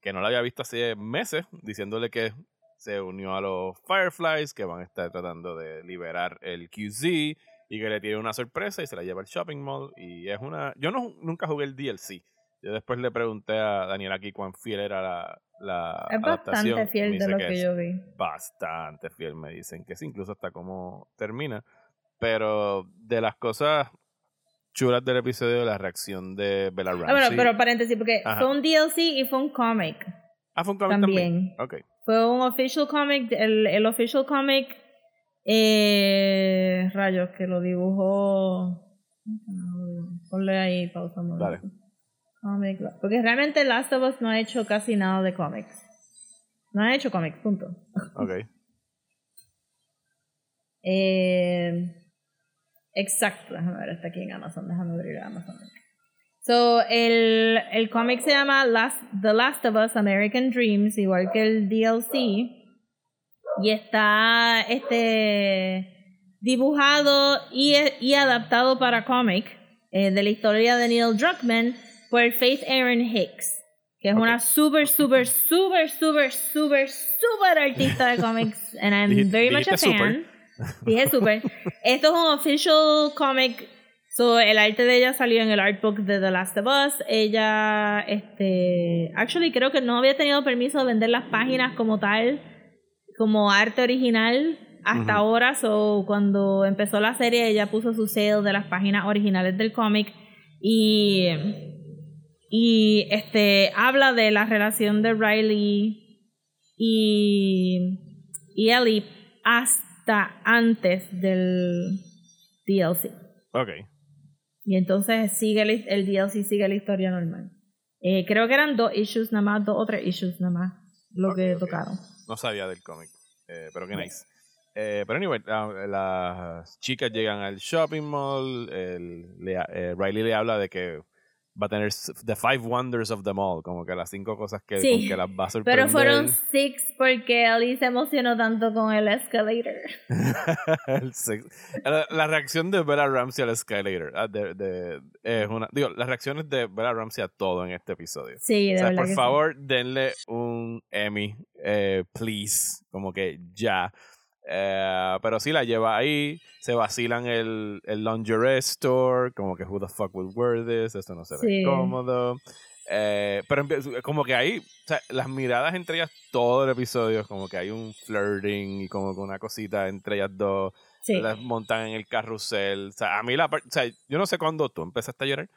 que no la había visto hace meses, diciéndole que se unió a los Fireflies, que van a estar tratando de liberar el QZ y que le tiene una sorpresa y se la lleva al shopping mall. Y es una. Yo no, nunca jugué el DLC. Yo después le pregunté a Daniel aquí cuán fiel era la, la es bastante fiel de lo que, yo vi. Bastante fiel, me dicen que sí, incluso hasta cómo termina. Pero de las cosas chulas del episodio, la reacción de Bella Ramsey. Ah, bueno, pero paréntesis, porque fue un DLC y fue un cómic. Ah, fue un cómic también. Fue un official comic, el, el official comic, eh, rayos, que lo dibujó. Ponle ahí pausa. Dale. porque realmente Last of Us no ha hecho casi nada de cómics. No ha hecho cómics, punto. Ok. (laughs) eh, Exacto, déjame ver, está aquí en Amazon, déjame abrir Amazon. So, el, el cómic se llama Last, The Last of Us American Dreams, igual que el DLC. Y está este dibujado y, y adaptado para cómic eh, de la historia de Neil Druckmann por Faith Aaron Hicks, que es una super, super, super, super, super, super artista de (laughs) cómics. And I'm very much a fan. Dije súper. Esto es un official comic. So, el arte de ella salió en el artbook de The Last of Us. Ella, este, actually creo que no había tenido permiso de vender las páginas como tal, como arte original hasta ahora. So, cuando empezó la serie, ella puso su sale de las páginas originales del cómic y y este habla de la relación de Riley y, y Ellie hasta antes del DLC. Ok. Y entonces sigue el, el DLC sigue la historia normal. Eh, creo que eran dos issues nada más, dos o tres issues nada más lo que tocaron. No sabía del cómic, eh, pero qué nice. Eh, pero anyway, las chicas llegan al shopping mall, el, Riley le habla de que va a tener The Five Wonders of them all, como que las cinco cosas que, que las va a sorprender. Pero fueron six porque Ali se emocionó tanto con el escalator. (laughs) la, reacción de Bella Ramsey al escalator ah, de, es una, digo, las reacciones de Bella Ramsey a todo en este episodio. Sí, de o sea, por favor, denle un Emmy, eh, please, como que ya. Eh, pero sí la lleva ahí, se vacilan el, el lingerie store, como que who the fuck will wear this, esto no se ve cómodo. Eh, pero como que ahí, o sea, las miradas entre ellas todo el episodio, como que hay un flirting y como que una cosita entre ellas dos. Las montan en el carrusel. O sea, a mí la o sea, yo no sé cuándo tú empezaste a llorar.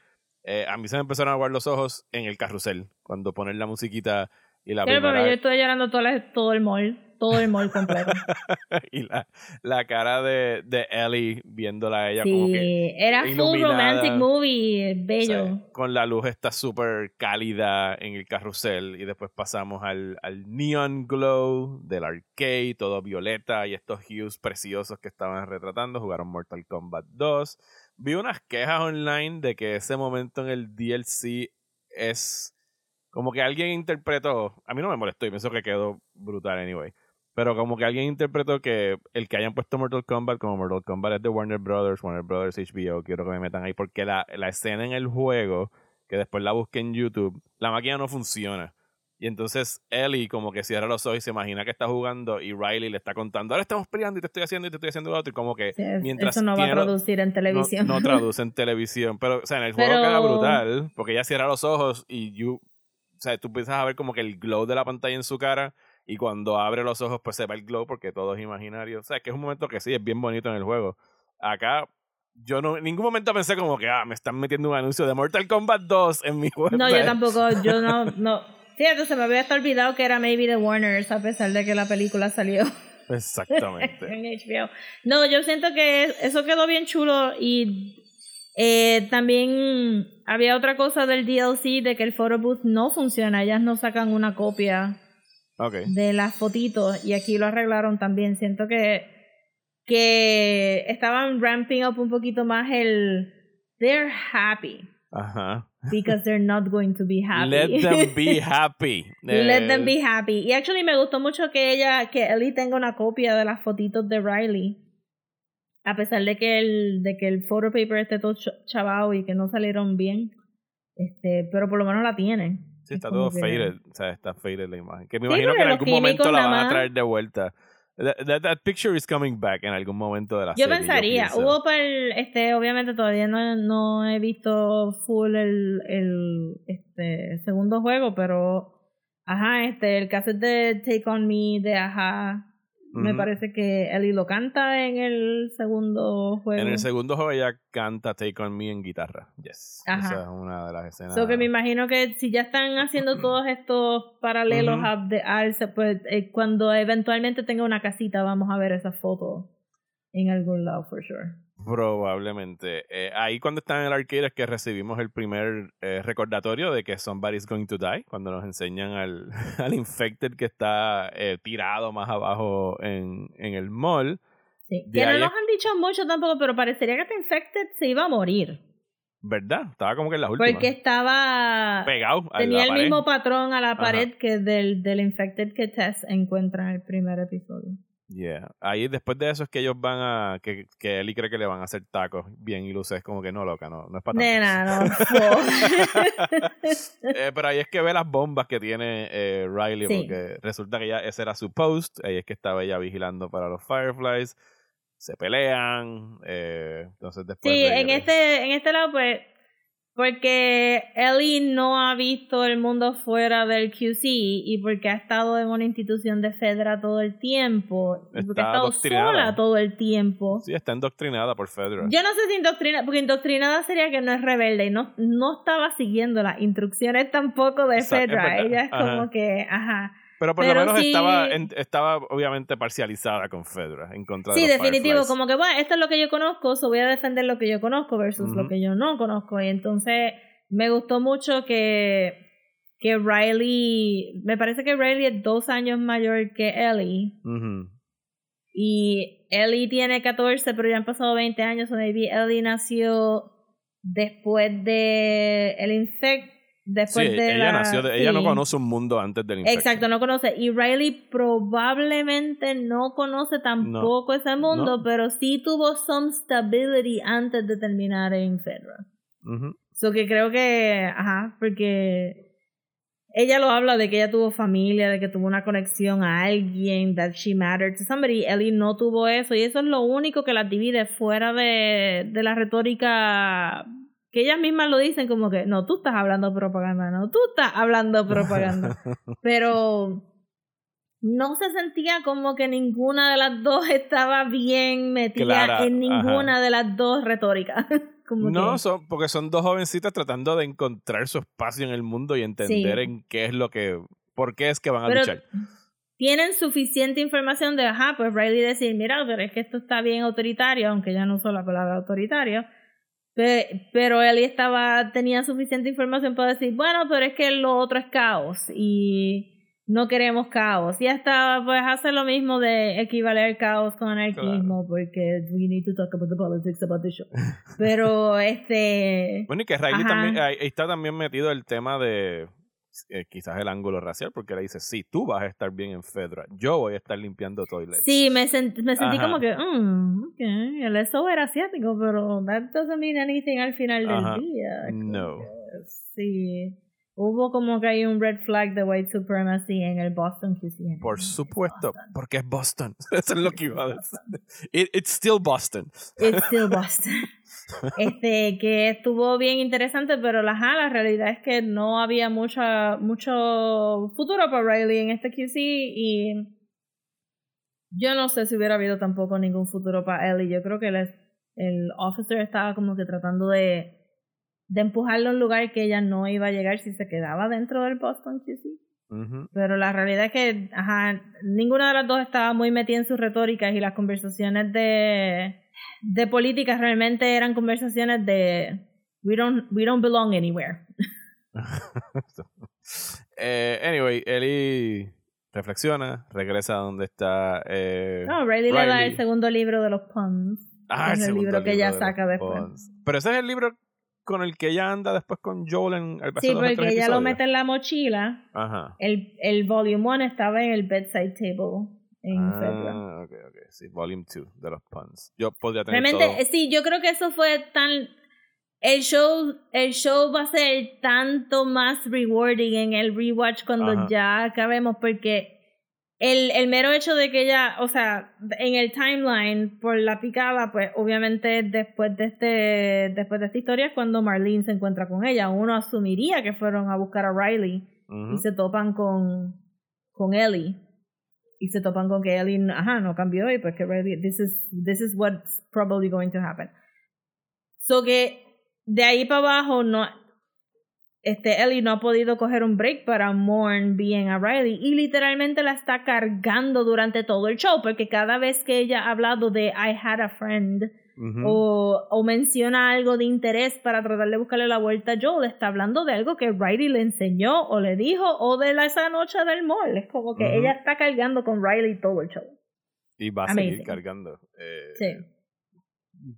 Eh, a mí se me empezaron a aguar los ojos en el carrusel, cuando ponen la musiquita y la pero, pero yo estoy llorando todo, todo el mall todo el mall completo. (laughs) y la, la cara de, de, Ellie viéndola a ella como que. Era full romantic movie, bello. con la luz está súper cálida en el carrusel. Y después pasamos al, al neon glow del arcade, todo violeta y estos hues preciosos que estaban retratando. Jugaron Mortal Kombat 2. Vi unas quejas online de que ese momento en el DLC es como que alguien interpretó, a mí no me molestó y pienso que quedó brutal anyway, pero como que alguien interpretó que el que hayan puesto Mortal Kombat como Mortal Kombat es de Warner Brothers, Warner Brothers HBO, quiero que me metan ahí, porque la, la escena en el juego, que después la busqué en YouTube, la máquina no funciona. Y entonces Ellie como que cierra los ojos y se imagina que está jugando y Riley le está contando, ahora estamos peleando y te estoy haciendo y te estoy haciendo lo otro. Y como que mientras... Eso no va a traducir en televisión. No, traduce (laughs) en televisión. Pero, o sea, en el juego queda brutal porque ella cierra los ojos y you, o sea, tú empiezas a ver como que el glow de la pantalla en su cara y cuando abre los ojos pues se va el glow porque todo es imaginario. O sea, que es un momento que sí, es bien bonito en el juego. Acá yo no en ningún momento pensé como que, ah, me están metiendo un anuncio de Mortal Kombat 2 en mi juego. No, yo (laughs) tampoco, yo no, no. Fíjate, se me había hasta olvidado que era maybe de Warners a pesar de que la película salió. (laughs) Exactamente. en HBO. No, yo siento que eso quedó bien chulo y eh, también había otra cosa del DLC de que el photo booth no funciona, ellas no sacan una copia de las fotitos y aquí lo arreglaron también. Siento que, que estaban ramping up un poquito más el they're happy. Ajá. Because they're not going to be happy. Let them be (laughs) happy. Let them be happy. Y actually me gustó mucho que ella, que Ellie tenga una copia de las fotitos de Riley. A pesar de que el, de que el photo paper esté todo chavado y que no salieron bien. Este, pero por lo menos la tiene. Sí, está todo faded, o sea, está faded la imagen. Que me imagino que en algún momento la van a traer de vuelta. That, that, picture is coming back en algún momento de la yo serie. Pensaría, yo pensaría, hubo para el, este, obviamente todavía no, no he visto full el, el este, segundo juego, pero ajá, este, el cassette de Take On Me de ajá, me parece que Ellie lo canta en el segundo juego. En el segundo juego ella canta Take On Me en guitarra. Yes. Esa es una de las escenas. So que me imagino que si ya están (clears throat) haciendo todos estos paralelos de Arce, pues eh, cuando eventualmente tenga una casita vamos a ver esa foto en algún lado, for sure. Probablemente. Eh, ahí cuando están en el arcade es que recibimos el primer eh, recordatorio de que somebody's going to die, cuando nos enseñan al, (laughs) al infected que está eh, tirado más abajo en, en el mall. Sí, que no nos han dicho mucho tampoco, pero parecería que este infected se iba a morir. ¿Verdad? Estaba como que en las últimas. Porque estaba... Pegado Tenía el mismo patrón a la pared que del, del infected que Tess encuentra en el primer episodio. Yeah. Ahí después de eso es que ellos van a. Que, que Eli cree que le van a hacer tacos bien y luces como que no, loca, no, no es para Nena, (laughs) no. eh, pero ahí es que ve las bombas que tiene eh, Riley, porque resulta que ya ese era su post. Ahí es que estaba ella vigilando para los Fireflies. Se pelean. Eh, entonces después. Sí, en, este, en este lado, pues porque Ellie no ha visto el mundo fuera del QC y porque ha estado en una institución de Fedra todo el tiempo. Y porque ha estado sola todo el tiempo. Sí, está indoctrinada por Fedra. Yo no sé si indoctrinada, porque indoctrinada sería que no es rebelde y no, no estaba siguiendo las instrucciones tampoco de Fedra. Ella es como que, ajá. Pero por lo menos estaba, estaba obviamente parcializada con Fedra en contra sí, de Sí, definitivo, como que bueno, esto es lo que yo conozco, so voy a defender lo que yo conozco versus lo que yo no conozco. Y entonces me gustó mucho que, que Riley, me parece que Riley es dos años mayor que Ellie. Y Ellie tiene 14, pero ya han pasado 20 años, o maybe Ellie nació después de el infect después de ella nació ella no conoce un mundo antes del infección. Exacto, no conoce. Y Riley probablemente no conoce tampoco ese mundo, pero sí tuvo some stability antes de terminar en Fedra. Uh So que creo que, ajá, porque ella lo habla de que ella tuvo familia, de que tuvo una conexión a alguien, that she mattered to somebody. Ellie no tuvo eso y eso es lo único que la divide fuera de, de la retórica que ellas mismas lo dicen como que, no, tú estás hablando propaganda, no, tú estás hablando propaganda. (laughs) Pero no se sentía como que ninguna de las dos estaba bien metida en ninguna de las dos retóricas. (laughs) no, son, porque son dos jovencitas tratando de encontrar su espacio en el mundo y entender en qué es lo que, por qué es que van a luchar. Tienen suficiente información de, ajá, pues Riley decir, mira, pero es que esto está bien autoritario, aunque ya no uso la palabra autoritario pero él estaba, tenía suficiente información para decir, bueno, pero es que lo otro es caos y no queremos caos. Y hasta pues hace lo mismo de equivaler caos con anarquismo porque we need to talk about the politics about the show. (laughs) Pero este... Bueno, y que Riley también, ahí está también metido el tema de eh, quizás el ángulo racial, porque le dice, sí, tú vas a estar bien en Fedra, yo voy a estar limpiando toilets. Sí, me, me sentí como que, mm, ok, el eso era asiático, pero that doesn't mean anything al final del día. No. Sí. Hubo como que hay un red flag de white supremacy en el Boston QC. Por supuesto, porque es Boston. (laughs) Eso es lo que iba a decir. it's still Boston. It's still Boston. Este, que estuvo bien interesante, pero la, la realidad es que no había mucho futuro para Riley en este QC y yo no sé si hubiera habido tampoco ningún futuro para Ellie. Yo creo que el, el officer estaba como que tratando de, de empujarlo a un lugar que ella no iba a llegar si se quedaba dentro del Boston QC. Pero la realidad es que ajá, ninguna de las dos estaba muy metida en sus retóricas y las conversaciones de de política realmente eran conversaciones de we don't, we don't belong anywhere. (laughs) eh, anyway, Ellie reflexiona, regresa a donde está. Eh, no, Riley, le da el segundo libro de los puns. Ah, el, libro que ella saca después. Pero ese es el libro con el que ella anda después con Joel en el Sí, porque ella lo mete en la mochila. Ajá. El, el volume 1 estaba en el bedside table en ah, ok, ok. Sí, Volume 2 de los puns. Yo podría tener Realmente, sí, yo creo que eso fue tan... el show, el show va a ser tanto más rewarding en el rewatch cuando ya acabemos porque el, el mero hecho de que ella, o sea, en el timeline por la picada, pues obviamente después de este, después de esta historia es cuando Marlene se encuentra con ella. Uno asumiría que fueron a buscar a Riley y se topan con, con Ellie. Y se topan con que Ellie, ajá, no cambió y pues que Riley, this is, this is what's probably going to happen. So que de ahí para abajo no, este, Ellie no ha podido coger un break para mourn bien a Riley y literalmente la está cargando durante todo el show porque cada vez que ella ha hablado de I had a friend o, o, menciona algo de interés para tratar de buscarle la vuelta a Joel, está hablando de algo que Riley le enseñó o le dijo o de la, esa noche del mall. Es como que ella está cargando con Riley todo el show. Y va a seguir cargando. Eh, sí.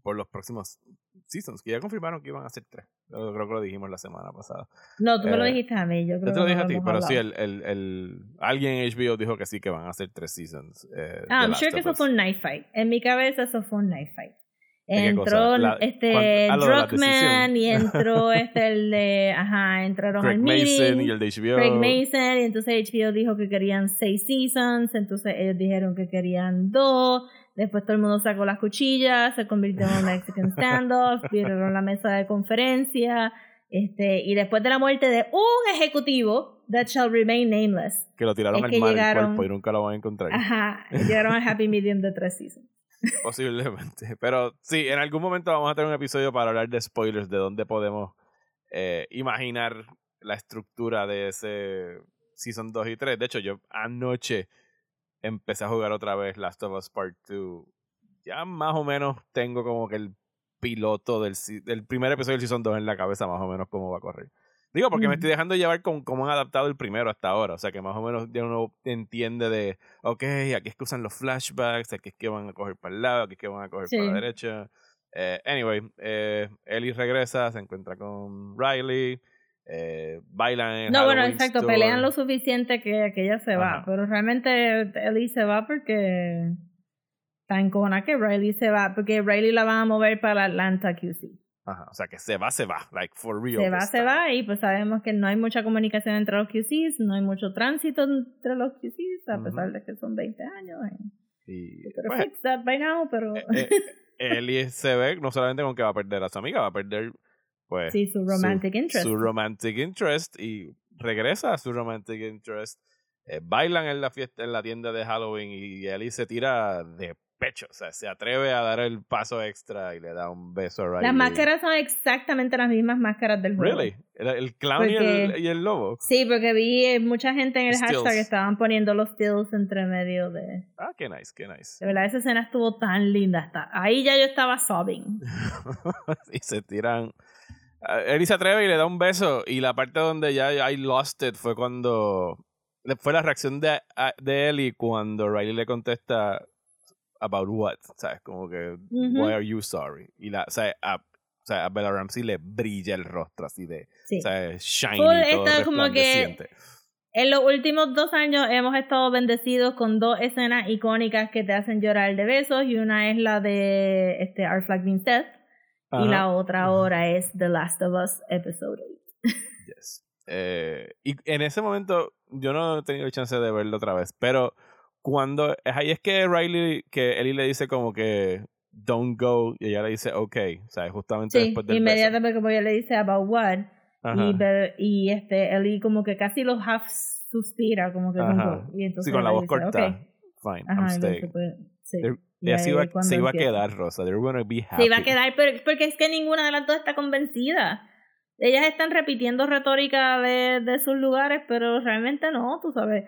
Por los próximos seasons, que ya confirmaron que iban a ser tres. Yo creo que lo dijimos la semana pasada. No, tú me lo eh, dijiste a mí. Yo creo te lo dije a ti, pero sí, el, el, el, alguien en HBO dijo que sí, que van a ser tres seasons. Eh, ah, I'm sure que eso fue un night fight. En mi cabeza eso fue un night fight. Entró este Druckmann y entró (laughs) este el de ajá, entraron Craig al Mason y el de HBO. Craig Mason y entonces HBO dijo que querían seis seasons, entonces ellos dijeron que querían dos Después todo el mundo sacó las cuchillas, se convirtió en un Mexican (laughs) standoff, vieron la mesa de conferencia, este, y después de la muerte de un ejecutivo, that shall remain nameless. Que lo tiraron al mar llegaron, cuerpo y nunca lo van a encontrar. Ajá, llegaron al happy medium de tres seasons. (laughs) Posiblemente. Pero sí, en algún momento vamos a tener un episodio para hablar de spoilers, de dónde podemos eh, imaginar la estructura de ese Season 2 y 3. De hecho, yo anoche empecé a jugar otra vez Last of Us Part 2, ya más o menos tengo como que el piloto del, del primer episodio del Season 2 en la cabeza, más o menos cómo va a correr. Digo, porque me estoy dejando llevar con cómo han adaptado el primero hasta ahora. O sea, que más o menos ya uno entiende de, ok, aquí es que usan los flashbacks, aquí es que van a coger para el lado, aquí es que van a coger para la derecha. Eh, anyway, eh, Ellie regresa, se encuentra con Riley eh, bailan en No, bueno, exacto, pelean lo suficiente que, que ella se va, pero realmente Ellie se va porque en cona que Riley se va, porque Riley la van a mover para Atlanta QC. Ajá, o sea que se va, se va, like for real. Se va, se va, y pues sabemos que no hay mucha comunicación entre los QCs, no hay mucho tránsito entre los QCs, a pesar de que son 20 años. Y, pues, fix that by now, pero... Eh, (laughs) eh, Ellie se ve no solamente con que va a perder a su amiga, va a perder pues sí, su romantic interest. Su romantic interest y regresa a su romantic interest. Eh, bailan en la fiesta, en la tienda de Halloween y Ellie se tira de pecho, o sea, se atreve a dar el paso extra y le da un beso a Riley. Las máscaras son exactamente las mismas máscaras del juego. Really? El, clown y, el, y, el, lobo. Sí, porque vi eh, mucha gente en el hashtag que estaban poniendo los stills entre medio de. Ah, qué nice, qué nice. De verdad, esa escena estuvo tan linda hasta. Ahí ya yo estaba sobbing. (laughs) y se tiran Ellie se atreve y le da un beso. Y la parte donde ya I lost it fue cuando. Fue la reacción de, de Ellie cuando Riley le contesta about what, ¿sabes? Como que, why are you sorry? Y la, o sea, a, o sea, a Bella Ramsey le brilla el rostro así de, sí. sea, shiny, todo como que en los últimos dos años hemos estado bendecidos con dos escenas icónicas que te hacen llorar de besos y una es la de este Our Flag Means Death y la otra ahora es The Last of Us Episode 8. yes. Eh, y en ese momento yo no he tenido chance de verlo otra vez, pero cuando ahí es que Riley, que Ellie le dice como que don't go y ella le dice ok, o sea, justamente después del inmediatamente como ella le dice about what y, y, este Ellie como que casi lo half suspira como que don't y entonces sí, con la voz corta. Fine, I'm staying. Pues, sí. Ella se iba, se iba a quedar, Rosa. They're gonna be happy. Se iba a quedar, pero, porque es que ninguna de las dos está convencida. Ellas están repitiendo retórica de, de sus lugares, pero realmente no, tú sabes.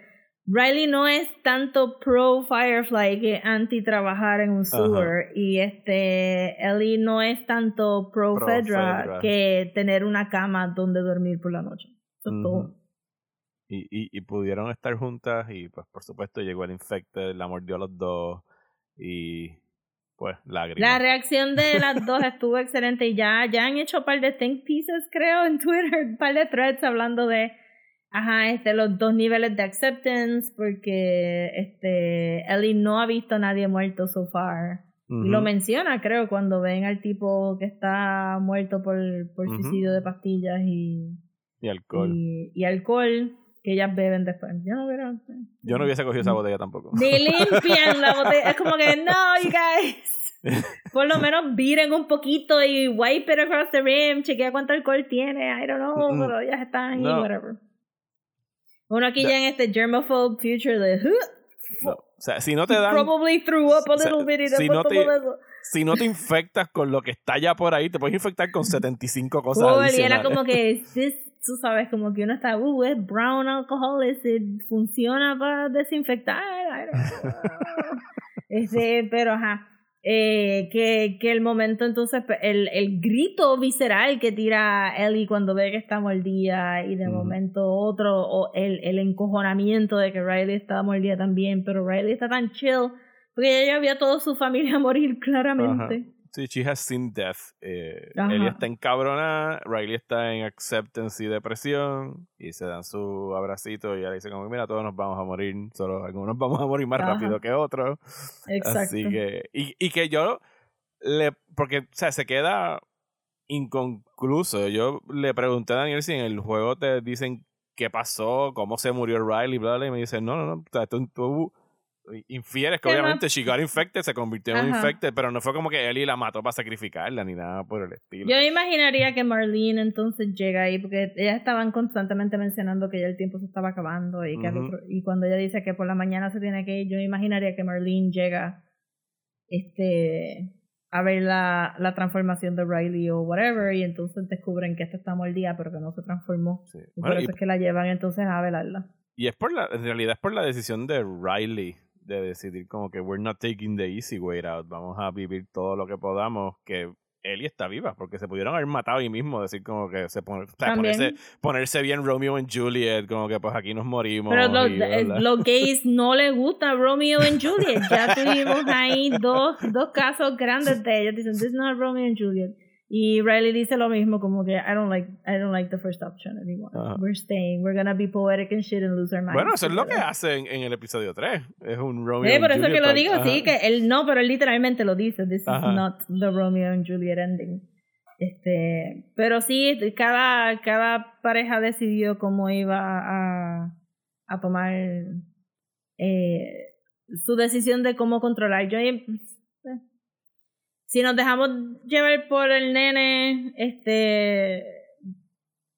Riley no es tanto pro Firefly que anti trabajar en un sewer. Y este Ellie no es tanto pro, Fedra, que tener una cama donde dormir por la noche. Y, y, y, pudieron estar juntas y pues por supuesto llegó el infecte, la mordió a los dos y pues lágrimas. La reacción de las dos estuvo excelente y ya, ya han hecho un par de think pieces creo en Twitter, un par de threads hablando de ajá, este, los dos niveles de acceptance porque este Ellie no ha visto a nadie muerto so far. Y lo menciona, creo, cuando ven al tipo que está muerto por, por suicidio de pastillas y, y alcohol. Y, alcohol que ellas beben después. Yo no hubiera... Yo no hubiese cogido esa botella tampoco. Ni (laughs) limpian la botella. Es como que, no, you guys. (laughs) Por lo menos viren un poquito y wipe it across the rim. Chequea cuánto alcohol tiene. I don't know, pero ellas están ahí, whatever. Uno aquí ya en este germaphobe future de... No. O sea, si no te dan. Probably threw up a little bit y si no te, Si no te infectas con lo que está ya por ahí, te puedes infectar con 75 (laughs) cosas. Oh, y era como que. (laughs) tú sabes, como que uno está, uh, es brown alcohol, ese funciona para desinfectar. (laughs) este, pero ajá. Eh, que, que el momento entonces, el, el grito visceral que tira Ellie cuando ve que está mordida y de momento otro, o el, el encojonamiento de que Riley está mordida también, pero Riley está tan chill porque ella había toda su familia (laughs) morir claramente. Sí, she has seen death. Eh, Ellie está encabronada, Riley está en acceptance y depresión, y se dan su abracito y ella dice como, mira, todos nos vamos a morir, solo algunos (laughs) vamos a morir más rápido que otros. Exacto. Así que, y, y que yo le, porque, o sea, se queda inconcluso. Yo le pregunté a Daniel si en el juego te dicen qué pasó, cómo se murió Riley, bla, bla, y me dice, no, no, no, o sea, tú, tú infieres que obviamente she got infected, se convirtió en un infected, pero no fue como que Ellie la mató para sacrificarla ni nada por el estilo. Yo imaginaría que Marlene entonces llega ahí, porque ellas estaban constantemente mencionando que ya el tiempo se estaba acabando y, que y cuando ella dice que por la mañana se tiene que ir, yo imaginaría que Marlene llega este a ver la, la transformación de Riley o whatever y entonces descubren que esta está mordida pero que no se transformó. Y por eso es que la llevan entonces a velarla. Y es por la, en realidad es por la decisión de Riley de decidir como que we're not taking the easy way out, vamos a vivir todo lo que podamos, que Ellie está viva, porque se pudieron haber matado ahí mismo, decir como que se pone, ponerse, ponerse, bien Romeo y Juliet, como que pues aquí nos morimos. Pero los, gays no les gusta Romeo y Juliet, ya tuvimos ahí dos, dos casos grandes de ellos, dicen, this is not Romeo and Juliet. Y Riley dice lo mismo, como que I don't like, I don't like the first option anymore. We're staying, we're gonna be poetic and shit and lose our minds. Bueno, eso es lo que hace en, el episodio 3. Es un Romeo Sí, por eso que lo digo, sí, que él no, pero él literalmente lo dice. This is not the Romeo and Juliet ending. Este, pero sí, cada, cada pareja decidió cómo iba a, a tomar eh, su decisión de cómo controlar. Yo si nos dejamos llevar por el nene, este,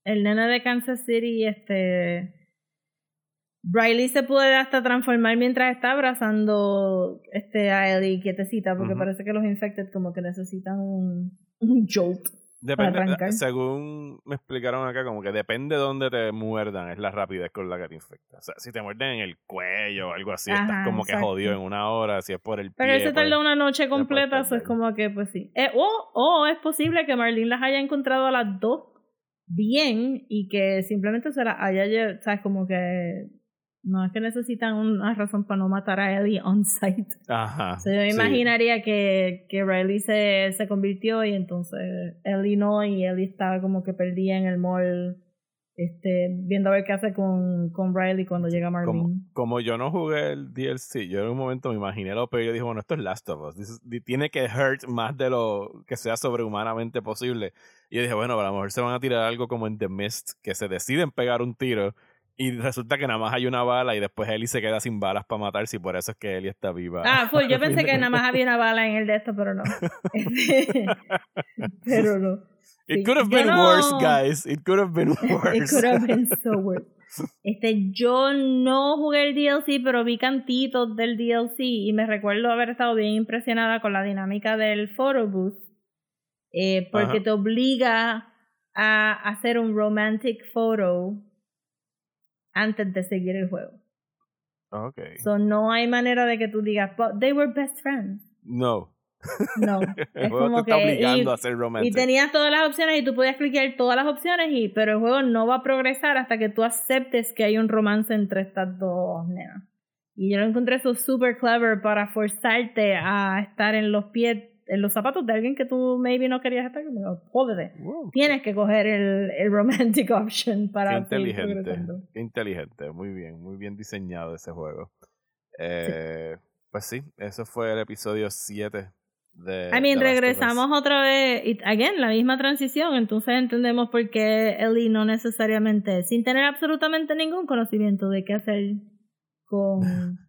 el nene de Kansas City, este, Riley se puede hasta transformar mientras está abrazando este, a Ellie quietecita, porque parece que los infected como que necesitan un, un jolt. Depende, según me explicaron acá, como que depende de dónde te muerdan, es la rapidez con la que te infecta. O sea, si te muerden en el cuello o algo así, estás como que jodido en una hora, si es por el Pero ese tarda una noche completa, eso es como que, pues sí. Eh, o, o es posible que Marlene las haya encontrado a las dos bien y que simplemente se las haya, sabes, como que no es que necesitan una razón para no matar a Ellie on site. Ajá. yo imaginaría que, que Riley se, se convirtió y entonces Ellie no, y Ellie estaba como que perdida en el mall, este, viendo a ver qué hace con, con Riley cuando llega Marlene. Como, como, yo no jugué el DLC, yo en un momento me imaginé lo peor y dije, bueno, esto es Last of Us. tiene que hurt más de lo que sea sobrehumanamente posible. Y yo dije, bueno, a lo mejor se van a tirar algo como en The Mist, que se deciden pegar un tiro y resulta que nada más hay una bala y después Ellie se queda sin balas para matarse y por eso es que Ellie está viva. Ah, pues yo pensé que nada más había una bala en el de esto, pero no. (laughs) pero no. It could have been worse, guys. It could have been worse. (laughs) It could have been so worse. (laughs) Este, yo no jugué el DLC, pero vi cantitos del DLC y me recuerdo haber estado bien impresionada con la dinámica del photo booth. Eh, porque te obliga a hacer un romantic photo antes de seguir el juego. Okay. So no hay manera de que tú digas, but they were best friends. No. No. (laughs) es como que, obligando y, a ser Y tenías todas las opciones y tú podías clicar todas las opciones, y, pero el juego no va a progresar hasta que tú aceptes que hay un romance entre estas dos nenas. Y yo lo encontré eso super clever para forzarte a estar en los pies en los zapatos de alguien que tú maybe no querías estar, como, jódete. Tienes que coger el, el romantic (laughs) option para Qué inteligente, qué inteligente, muy bien, muy bien diseñado ese juego. Eh, Pues sí, eso fue el episodio 7 de. I mean, regresamos otra vez, y again, la misma transición, entonces entendemos por qué Ellie no necesariamente, sin tener absolutamente ningún conocimiento de qué hacer con... (laughs)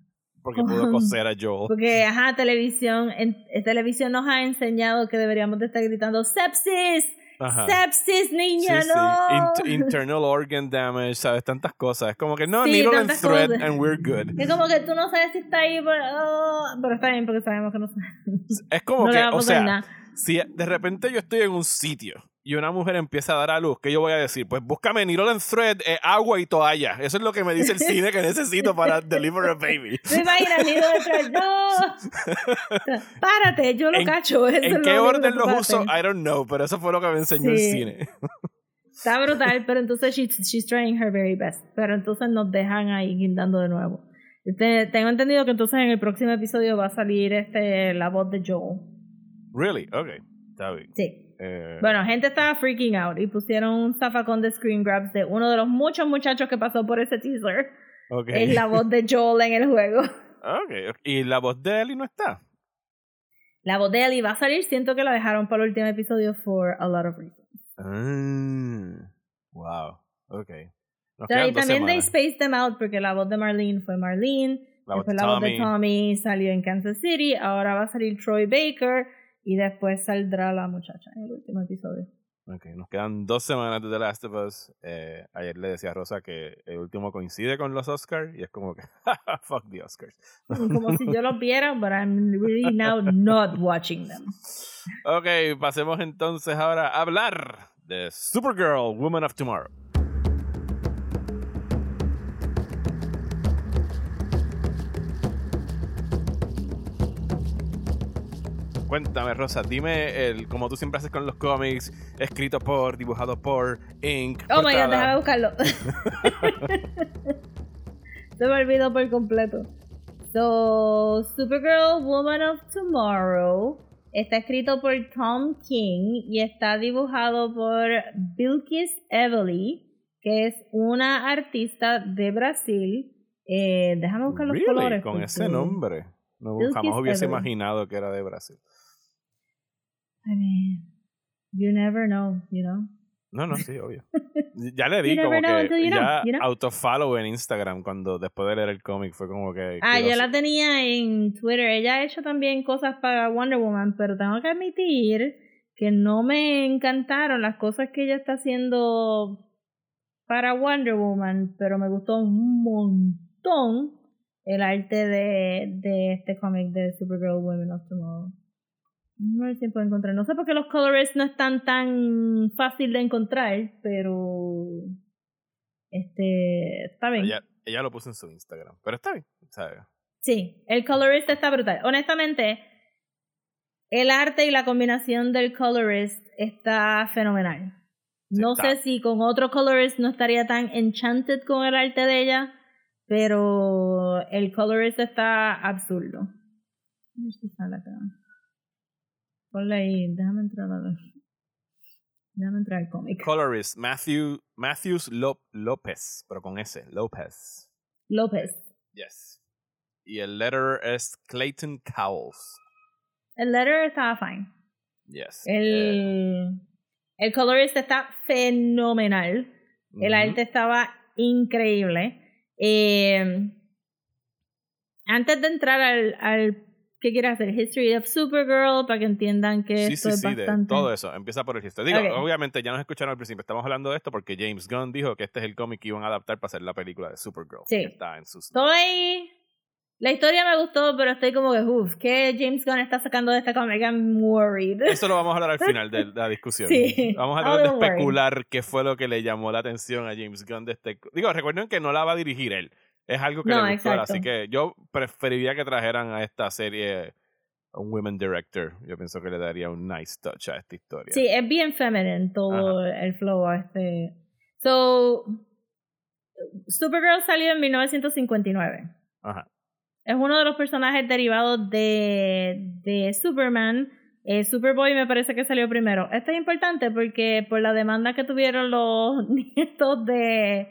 Porque pudo coser a Joel. Porque, ajá, televisión, en, en televisión nos ha enseñado que deberíamos de estar gritando ¡Sepsis! Ajá. ¡Sepsis, niña, Sí, sí. no! Int- internal organ damage, ¿sabes? Tantas cosas. Es como que no, Sí, needle and thread cosas. and we're good. Es como que tú no sabes si está ahí, pero, oh, pero está bien porque sabemos que no, Es como no que, o sea, si de repente yo estoy en un sitio y una mujer empieza a dar a luz, ¿qué yo voy a decir? Pues búscame and thread, eh, agua y toalla. Eso es lo que me dice el (laughs) cine que necesito para deliver a baby. ¿Te imaginas, detrás? ¡No! (laughs) Párate, yo lo ¿En- cacho. Eso ¿En qué orden los uso? I don't know, pero eso fue lo que me enseñó el cine. Está (laughs) brutal, pero entonces she- she's trying her very best. Pero entonces nos dejan ahí guindando de nuevo. Te- tengo entendido que entonces en el próximo episodio va a salir este la voz de Joel. Really? Ok. Está bien. Sí. Eh, Bueno, gente estaba freaking out y pusieron un zafacón de screen grabs de uno de los muchos muchachos que pasó por ese teaser. ok. Es la voz de Joel en el juego. (laughs) Ok. ¿Y la voz de Ellie no está? La voz de Ellie va a salir, siento que la dejaron para el último episodio for a lot of reasons. Ah, wow. Ok. Nos Pero y también they spaced them out porque la voz de Marlene fue Marlene, La voz de voz. Tommy salió en Kansas City, ahora va a salir Troy Baker y después saldrá la muchacha en el último episodio. Ok, nos quedan dos semanas de The Last of Us. Eh, ayer le decía a Rosa que el último coincide con los Oscars y es como que, (laughs) fuck the Oscars. Como si yo los viera, but I'm really now not watching them. Ok, pasemos entonces ahora a hablar de Supergirl, Woman of Tomorrow. Cuéntame, Rosa, dime el, como tú siempre haces con los cómics, escrito por, dibujado por, Inc. Oh my god, portada. déjame buscarlo. (laughs) Se me olvidó por completo. So, Supergirl Woman of Tomorrow está escrito por Tom King y está dibujado por Bilkis Evely, que es una artista de Brasil. Eh, déjame buscar los Really? colores. Con ese nombre. No, jamás hubiese imaginado que era de Brasil. I mean, you never know, you know. No, no, sí, obvio. (laughs) Ya le di You como know que until you know, ya you know? autofollow en Instagram cuando después de leer el cómic fue como que... Ah, yo la tenía en Twitter. Ella ha hecho también cosas para Wonder Woman, pero tengo que admitir que no me encantaron las cosas que ella está haciendo para Wonder Woman, pero me gustó un montón el arte de, de este cómic de Supergirl Women of Tomorrow. No ver si puedo encontrar. No sé por qué los colorists no están tan fácil de encontrar, pero este está bien. Ella, ella lo puso en su Instagram, pero está bien, ¿sabes? Sí, el colorist está brutal. Honestamente, el arte y la combinación del colorist está fenomenal. No sé si con otro colorist no estaría tan enchanted con el arte de ella, pero el colorist está absurdo. A ver si sale acá. Ponle ahí, déjame entrar a ver. Déjame entrar al cómic. Colorist, Matthew, Matthews Lop- López, pero con S, López. López. Yes. Y el letter es Clayton Cowles. El letter estaba fine. Yes. Eh, El, el colorist está fenomenal. El arte estaba increíble. Eh, antes de entrar al, al ¿qué quieres hacer? History of Supergirl, para que entiendan que Sí, esto sí, es sí, bastante... todo eso. Empieza por el historia. Digo, obviamente ya nos escucharon al principio. Estamos hablando de esto porque James Gunn dijo que este es el cómic que iban a adaptar para hacer la película de Supergirl. Sí. que está en sus... Estoy... La historia me gustó, pero estoy como que, uff, ¿qué James Gunn está sacando de esta cómic? I'm worried. (laughs) Eso lo vamos a hablar al final de la discusión. Sí. Vamos a tratar de especular qué fue lo que le llamó la atención a James Gunn de este... Digo, recuerden que no la va a dirigir él. Es algo que No, le gustó, así que yo preferiría que trajeran a esta serie un women director. Yo pienso que le daría un nice touch a esta historia. Sí, es bien feminine todo el flow a este. So, Supergirl salió en 1959. Ajá. Es uno de los personajes derivados de, de Superman. Eh, Superboy me parece que salió primero. Esto es importante porque por la demanda que tuvieron los (laughs) nietos de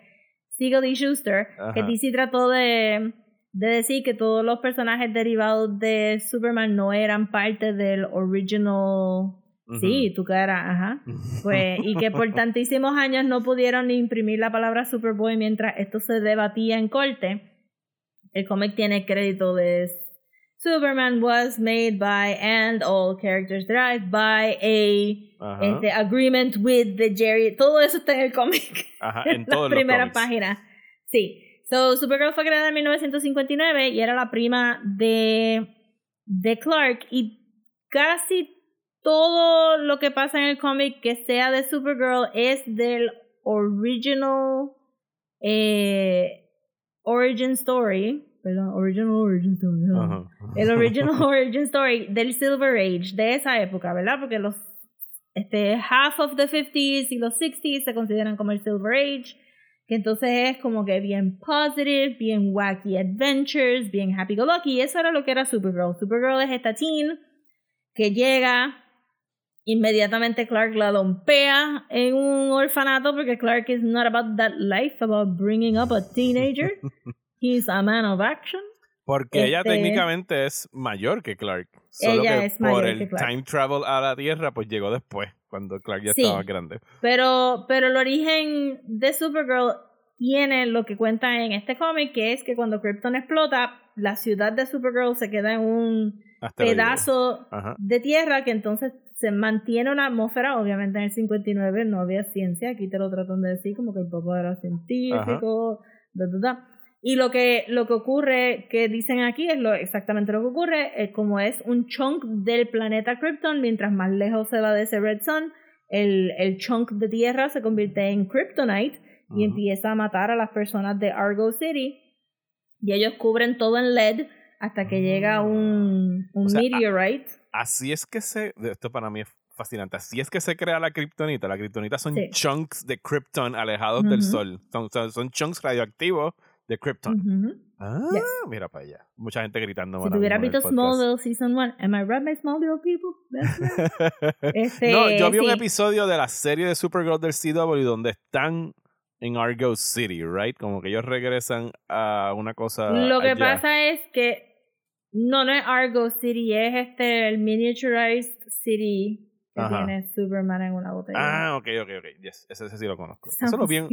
Siegel y Schuster, que Ajá. DC trató de de decir que todos los personajes derivados de Superman no eran parte del original. Sí, tu cara, ajá. Pues, y que por (laughs) tantísimos años no pudieron imprimir la palabra Superboy mientras esto se debatía en corte. El cómic tiene crédito de Superman was made by and all characters derived by a este, agreement with the Jerry. Todo eso está en el cómic. Ajá, (laughs) en, la primera página. Sí. So, Supergirl fue creada en 1959 y era la prima de, de Clark. Y casi todo lo que pasa en el cómic que sea de Supergirl es del original eh, origin story. Perdón, original origin story. El original (laughs) origin story del Silver Age, de esa época, ¿verdad? Porque los este, half of the 50s y los 60s se consideran como el Silver Age que entonces es como que bien positive, bien wacky adventures, bien happy go lucky. Eso era lo que era Supergirl. Supergirl es esta teen que llega, inmediatamente Clark la dompea en un orfanato porque Clark is not about that life, about bringing up a teenager. (laughs) He's a man of action. Porque ella este técnicamente es mayor que Clark. Solo que por el time travel a la Tierra, pues llegó después cuando Clark ya estaba grande. Pero, pero el origen de Supergirl tiene lo que cuenta en este cómic, que es que cuando Krypton explota, la ciudad de Supergirl se queda en un pedazo de tierra que entonces se mantiene una atmósfera, obviamente en el 59 no había ciencia, aquí te lo tratan de decir como que el papá era científico, y lo que, lo que ocurre, que dicen aquí, es lo, exactamente lo que ocurre, es como es un chunk del planeta Krypton, mientras más lejos se va de ese Red Sun, el, el chunk de tierra se convierte en Kryptonite y empieza a matar a las personas de Argo City. Y ellos cubren todo en LED hasta que llega mm. un, un meteorite. así es que se. Esto para mí es fascinante. Así es que se crea la kriptonita. La kriptonita son chunks de Krypton alejados del sol. Son, son chunks radioactivos de Krypton. Ah, mira para allá. Mucha gente gritando. Si tuviera visto Smallville Season 1, ¿Am I right, my Smallville people? (laughs) este, no, yo vi un episodio de la serie de Supergirl del CW donde están en Argo City, right? Como que ellos regresan a una cosa. Lo que pasa es que no, no es Argo City, es este el miniaturized city que tiene Superman en una botella. Ah, ok, ok, ok. Yes, ese, ese sí lo conozco. eso lo vi en,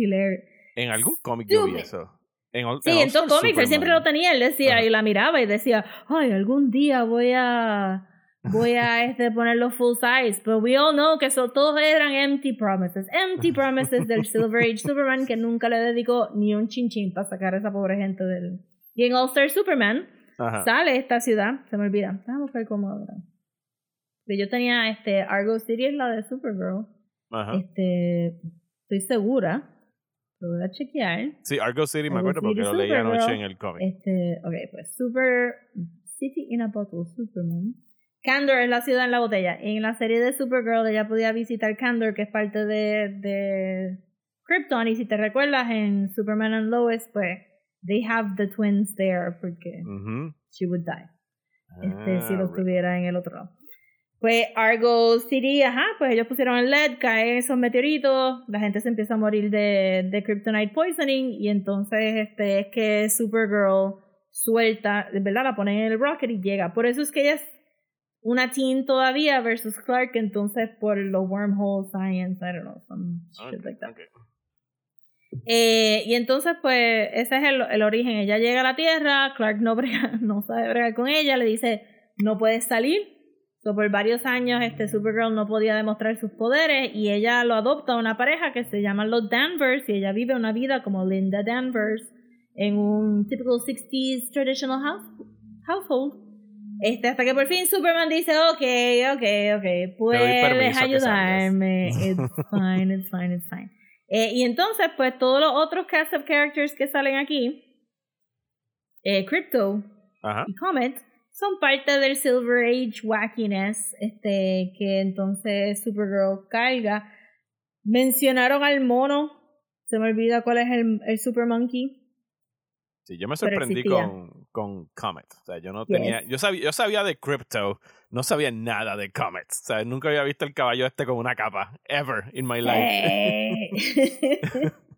en algún cómic yo vi eso sí, en todos cómics él siempre lo tenía, él decía y la miraba y decía, ay, algún día voy a voy a (laughs) este ponerlo full size, pero we all know que eso, todos eran empty promises, empty (laughs) promises del Silver Age Superman que nunca le dedicó ni un chinchín para sacar a esa pobre gente del y en All Star Superman sale esta ciudad, se me olvida, vamos a ver cómo ahora. Yo tenía este Argo City es la de Supergirl. Este, estoy segura lo voy a chequear. Sí, Argo City me acuerdo porque lo leí anoche en el cómic. Este, ok, pues Super City in a Bottle, Superman. Candor es la ciudad en la botella. En la serie de Supergirl ella podía visitar Candor, que es parte de, de Krypton. Y si te recuerdas, en Superman and Lois, pues, they have the twins there porque she would die. Este, si lo ah, tuviera en el otro lado. Pues Argo City, ajá, pues ellos pusieron el LED, caen esos meteoritos, la gente se empieza a morir de, de kryptonite poisoning y entonces este es que Supergirl suelta, ¿verdad? La pone en el rocket y llega. Por eso es que ella es una teen todavía versus Clark, entonces por los wormhole science, I don't know, some shit like that. Eh, y entonces, pues, ese es el, el, origen. Ella llega a la Tierra, Clark no, brega, (laughs) no sabe bregar con ella, le dice, no puedes salir, So, por varios años este Supergirl no podía demostrar sus poderes y ella lo adopta a una pareja que se llama los Danvers y ella vive una vida como Linda Danvers en un typical 60s traditional house, household. Este, hasta que por fin Superman dice, ok, ok, ok, puedes ayudarme, (laughs) it's fine, it's fine, it's fine. Eh, y entonces, pues todos los otros cast of characters que salen aquí, eh, Crypto y Comet, son parte del Silver Age wackiness, este, que entonces Supergirl caiga. Mencionaron al mono, se me olvida cuál es el, el Super Monkey. Sí, yo me sorprendí con, con Comet. O sea, yo no tenía. Yo, sabía, yo sabía de Crypto, no sabía nada de Comet. O sea, nunca había visto el caballo este con una capa. Ever in my life. (laughs) (laughs)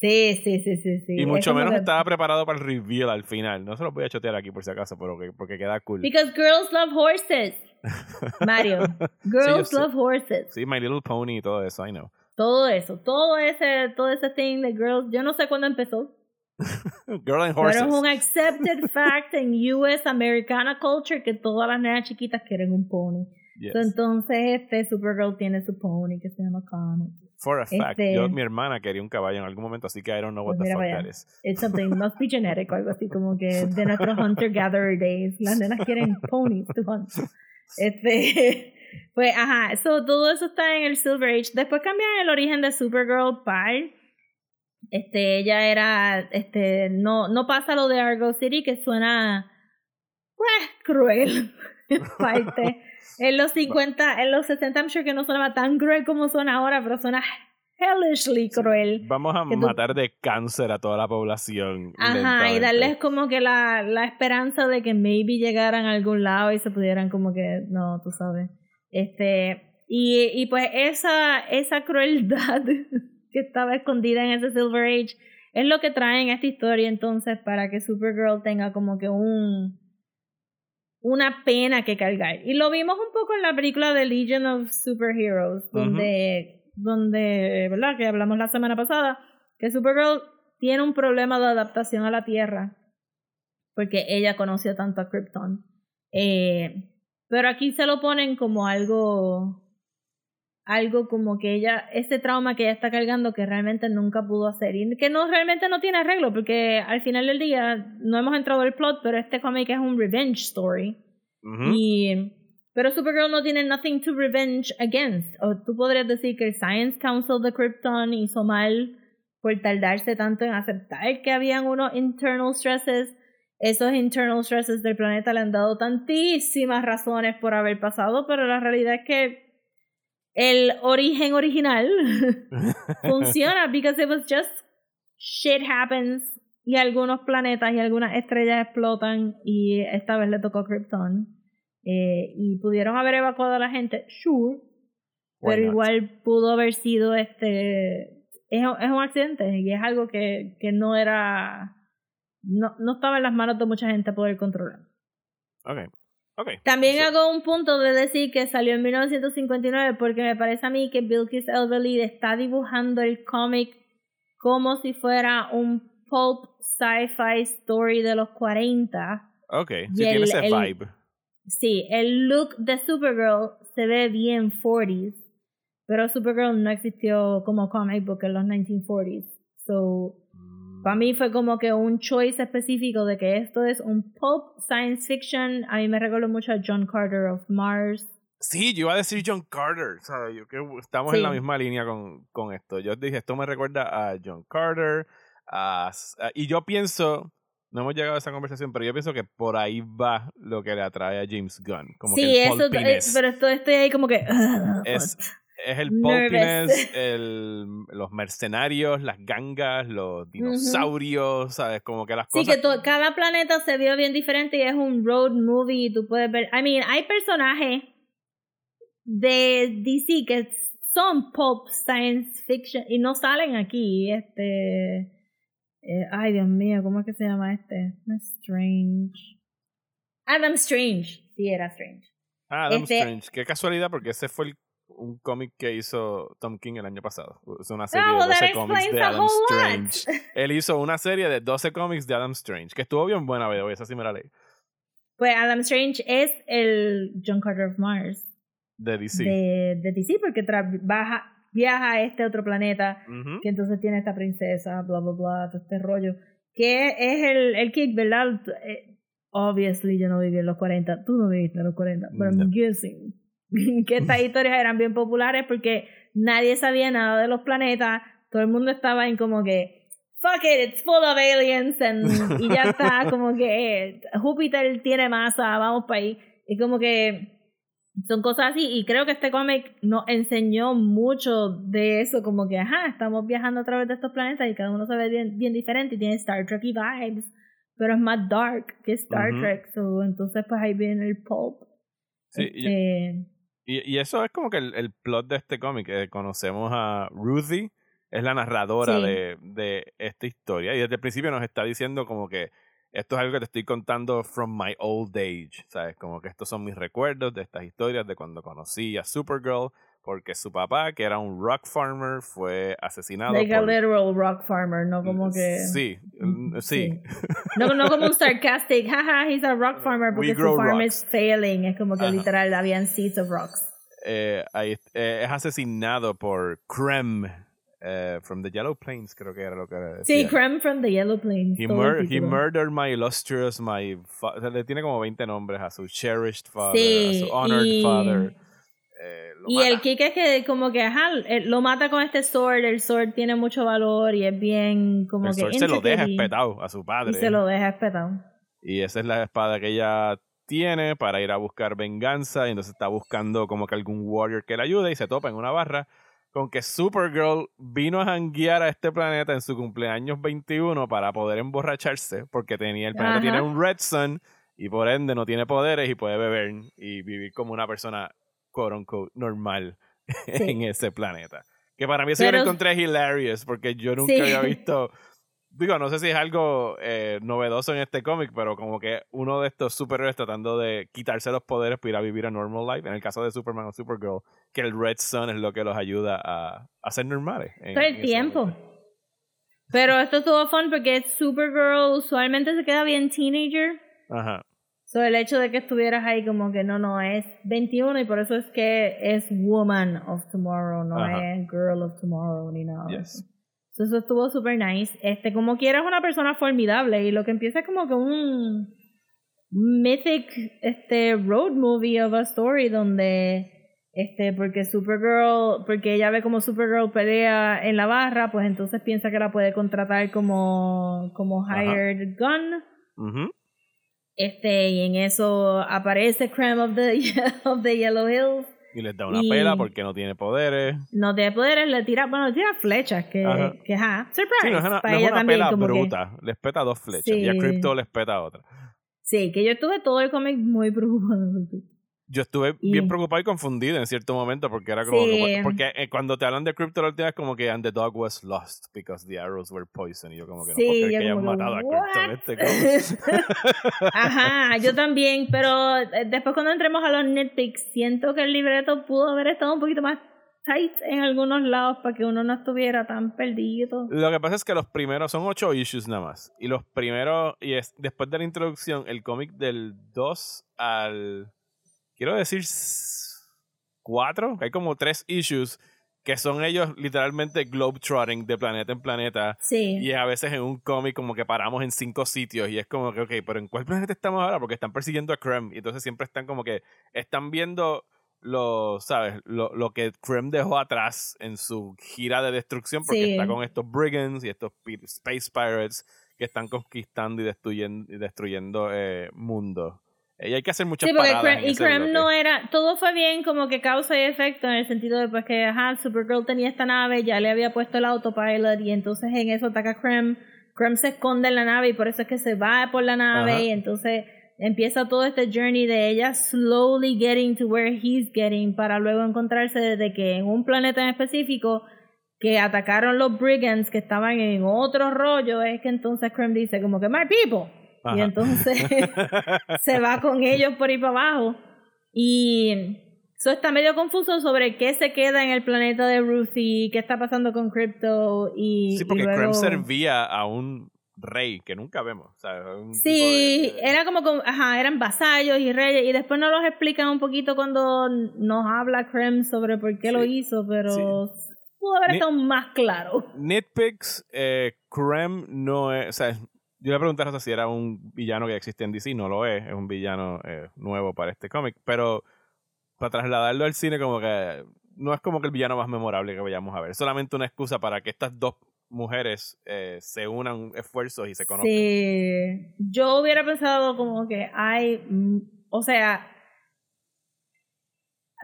Sí, sí, sí, sí, sí. Y mucho menos estaba preparado para el reveal al final. No se lo voy a chotear aquí por si acaso, pero porque queda cool. Because girls love horses. (laughs) Mario. Girls love horses. Sí, My Little Pony y todo eso, I know. (laughs) Todo eso, todo ese, todo ese thing de girls, yo no sé cuándo empezó. Girl and horses. Pero es un accepted (laughs) fact en US Americana culture que todas las nenas chiquitas quieren un pony. entonces, este Supergirl tiene su pony que se llama Comet. For a fact, yo, este mi hermana quería un caballo en algún momento, así que I don't know what pues the fuck that is. It's something, must be genetic o algo así, como que (laughs) de nuestros hunter-gatherer days. Las nenas quieren (laughs) ponies to hunt. Este, (laughs) pues, ajá, so, todo eso está en el Silver Age. Después cambian el origen de Supergirl para este, ella era, este, no, no pasa lo de Argo City que suena, pues, cruel, en parte. En los 50, en los 60, I'm sure que no sonaba tan cruel como suena ahora, pero suena hellishly cruel. Vamos a matar de cáncer a toda la población. Ajá, y darles como que la, la esperanza de que maybe llegaran a algún lado y se pudieran como que, no, tú sabes. Este, y, y pues esa, esa crueldad (laughs) que estaba escondida en ese Silver Age es lo que traen esta historia entonces para que Supergirl tenga como que un una pena que cargar. Y lo vimos un poco en la película de Legion of Superheroes, donde, donde, ¿verdad? Que hablamos la semana pasada, que Supergirl tiene un problema de adaptación a la Tierra, porque ella conoció tanto a Krypton. Eh, pero aquí se lo ponen como algo algo como que ella, este trauma que ella está cargando que realmente nunca pudo hacer y que no realmente no tiene arreglo porque al final del día no hemos entrado el plot, pero este cómic es un revenge story. Y pero Supergirl no tiene nothing to revenge against. O tú podrías decir que el Science Council de Krypton hizo mal por tardarse tanto en aceptar que habían unos internal stresses. Esos internal stresses del planeta le han dado tantísimas razones por haber pasado, pero la realidad es que el origen original (laughs) funciona because it was just shit happens y algunos planetas y algunas estrellas explotan y esta vez le tocó Krypton eh, y pudieron haber evacuado a la gente sure pero igual pudo haber sido este es, es, un accidente y es algo que, que no era no, no estaba en las manos de mucha gente poder controlar. Okay también hago un punto de decir que salió en 1959 porque me parece a mí que Bilkis Elverly está dibujando el cómic como si fuera un pulp sci-fi story de los 40. Ok, sí tiene ese vibe. Sí, el look de Supergirl se ve bien 40s, pero Supergirl no existió como comic book en los 1940s. So, para mí fue como que un choice específico de que esto es un pulp science fiction. A mí me recuerdo mucho a John Carter of Mars. Sí, yo iba a decir John Carter, ¿sabes? Yo que estamos en la misma línea con, con, esto. Yo dije, esto me recuerda a John Carter. y yo pienso, no hemos llegado a esa conversación, pero yo pienso que por ahí va lo que le atrae a James Gunn. Como sí, que eso, es, pero estoy ahí como que... (laughs) es, es el pulpiness, el, los mercenarios, las gangas, los dinosaurios, ¿sabes? Como que las cosas. Sí, que cada planeta se vio bien diferente y es un road movie y tú puedes ver. I mean, hay personajes de DC que son pop science fiction y no salen aquí. Este. Eh, ay, Dios mío, ¿cómo es que se llama este? Strange. Adam Strange. Sí, era Strange. Ah, Adam este Strange. Qué casualidad, porque ese fue el un cómic que hizo Tom King el año pasado. Es una serie de 12 cómics de Adam Strange. Él hizo una serie de 12 cómics de Adam Strange, que estuvo bien buena, veo, esa sí me la leí. Pues Adam Strange es el John Carter of Mars. De DC. De, DC, porque baja, viaja a este otro planeta, que entonces tiene esta princesa, bla, bla, bla, todo este rollo. Que es el, el kid, ¿verdad? Eh, obviously yo no viví en los 40, tú no viviste en los 40, pero I'm guessing (laughs) que estas historias eran bien populares porque nadie sabía nada de los planetas, todo el mundo estaba en como que fuck it, it's full of aliens (laughs) y ya está como que eh, Júpiter tiene masa, vamos para ahí y como que son cosas así y creo que este cómic nos enseñó mucho de eso como que ajá, estamos viajando a través de estos planetas y cada uno se ve bien, bien diferente y tiene Star Trek y vibes pero es más dark que Star Trek so, entonces pues ahí viene el pulp. Sí, este, y, y, eso es como que el, el plot de este cómic. conocemos a Ruthie, es la narradora de, de esta historia. Y desde el principio nos está diciendo como que esto es algo que te estoy contando from my old age, ¿sabes? Como que estos son mis recuerdos de estas historias de cuando conocí a Supergirl, porque su papá, que era un rock farmer, fue asesinado. Like a literal rock farmer, no como que. Sí, sí. No, no como un (laughs) sarcastic, haha, he's a rock farmer porque su farm is failing. Es como que literal habían seeds of rocks. Eh, ahí, eh, es asesinado por Krem, Uh, from the Yellow Plains, creo que era lo que era. Sí, Krem from the Yellow Plains. He, mur he murdered my illustrious, my. O sea, le tiene como 20 nombres a su cherished father, sí, a su honored y... father. Eh, y mata. el kick es que como que ajá, lo mata con este sword, el sword tiene mucho valor y es bien como el que... Sword se lo deja espetado a su padre. Y se lo deja espetado. Y esa es la espada que ella tiene para ir a buscar venganza y entonces está buscando como que algún warrior que le ayude y se topa en una barra con que Supergirl vino a janguear a este planeta en su cumpleaños 21 para poder emborracharse, porque tenía el planeta tiene un Red Sun y por ende no tiene poderes y puede beber y vivir como una persona quote unquote normal (laughs) en ese planeta. Que para mí eso yo lo encontré hilarious, porque yo nunca había (laughs) visto digo, no sé si es algo eh, novedoso en este cómic, pero como que uno de estos superhéroes tratando de quitarse los poderes para ir a vivir a normal life, en el caso de Superman o Supergirl, que el Red Sun es lo que los ayuda a, a ser normales. Todo el tiempo. Pero esto estuvo fun porque Supergirl usualmente se queda bien teenager. Ajá. So el hecho de que estuvieras ahí como que no, no, es 21 y por eso es que es Woman of Tomorrow, no es Girl of Tomorrow ni nada. Yes eso estuvo super nice. Este, como quieras, una persona formidable. Y lo que empieza es como que un mythic este, road movie of a story donde este porque Supergirl porque ella ve como Supergirl pelea en la barra pues entonces piensa que la puede contratar como como hired gun este y en eso aparece Creme of the (laughs) of the Yellow Hills y les da una pela porque no tiene poderes. No tiene poderes, le tira, bueno, le tira flechas, que, que ajá, surprise. Sí, no es una, no es una pela bruta, les peta dos flechas y a Crypto les peta otra. Sí, que yo estuve todo el cómic muy preocupado yo estuve bien preocupado y confundido en cierto momento porque era como porque eh, cuando te hablan de Crypto la última es como que and the dog was lost because the arrows were poison y yo como que no porque que hayan matado a Crypto en este (laughs) Ajá, yo también, pero eh, después cuando entremos a los nitpicks siento que el libreto pudo haber estado un poquito más tight en algunos lados para que uno no estuviera tan perdido. Lo que pasa es que los primeros son ocho issues nada más y los primeros y es después de la introducción el cómic del 2 al quiero decir cuatro, hay como tres issues que son ellos literalmente globetrotting de planeta en planeta. Sí. Y a veces en un cómic como que paramos en cinco sitios y es como que, ok, pero ¿en cuál planeta estamos ahora? Porque están persiguiendo a Krem y entonces siempre están como que están viendo lo, ¿sabes? Lo, lo que Krem dejó atrás en su gira de destrucción porque está con estos brigands y estos space pirates que están conquistando y destruyendo, y destruyendo eh, mundos. Y hay que hacer muchas sí, porque y Krem no era, todo fue bien como que causa y efecto en el sentido de pues que ajá, Supergirl tenía esta nave, ya le había puesto el autopilot y entonces en eso ataca Krem, Krem se esconde en la nave y por eso es que se va por la nave y entonces empieza todo este journey de ella slowly getting to where he's getting para luego encontrarse desde que en un planeta en específico que atacaron los brigands que estaban en otro rollo es que entonces Krem dice como que my people y entonces (laughs) se va con ellos por ahí para abajo. Y eso está medio confuso sobre qué se queda en el planeta de Ruthie, qué está pasando con Crypto y... Sí, porque Krem servía a un rey que nunca vemos. sí, era como, ajá, eran vasallos y reyes y después nos los explican un poquito cuando nos habla Krem sobre por qué lo hizo, pero pudo haber estado más claro. Nitpicks, eh, Krem no es, o sea, yo le pregunté a si era un villano que existe en DC, no lo es, es un villano eh, nuevo para este cómic, pero para trasladarlo al cine como que no es como que el villano más memorable que vayamos a ver, solamente una excusa para que estas dos mujeres eh, se unan esfuerzos y se conozcan. Sí, yo hubiera pensado como que hay, mm, o sea,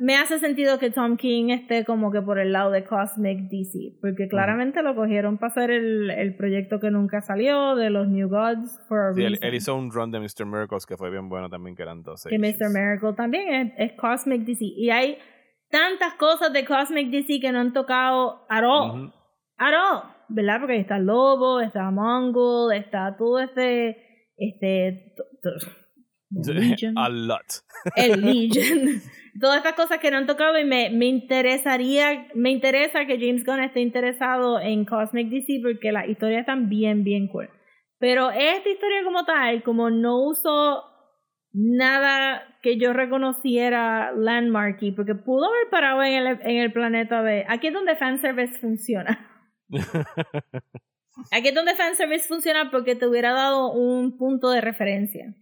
me hace sentido que Tom King esté como que por el lado de Cosmic DC, porque claramente lo cogieron para hacer el, el, proyecto que nunca salió de los New Gods for a sí, Él, hizo un run de Mr. Miracles que fue bien bueno también, que eran 12. Que Mr. Miracle también es, Cosmic DC. Y hay tantas cosas de Cosmic DC que no han tocado at all. at all, ¿verdad? Porque está Lobo, está Mongol, está todo este, este, (laughs) Legion, a lot. el Legion, (laughs) todas estas cosas que no han tocado y me, me interesaría, me interesa que James Gunn esté interesado en Cosmic DC porque las historias están bien, bien cool. Pero esta historia como tal, como no uso nada que yo reconociera landmarky, porque pudo haber parado en el, en el planeta de... Aquí es donde fanservice funciona. (laughs) Aquí es donde fanservice funciona porque te hubiera dado un punto de referencia.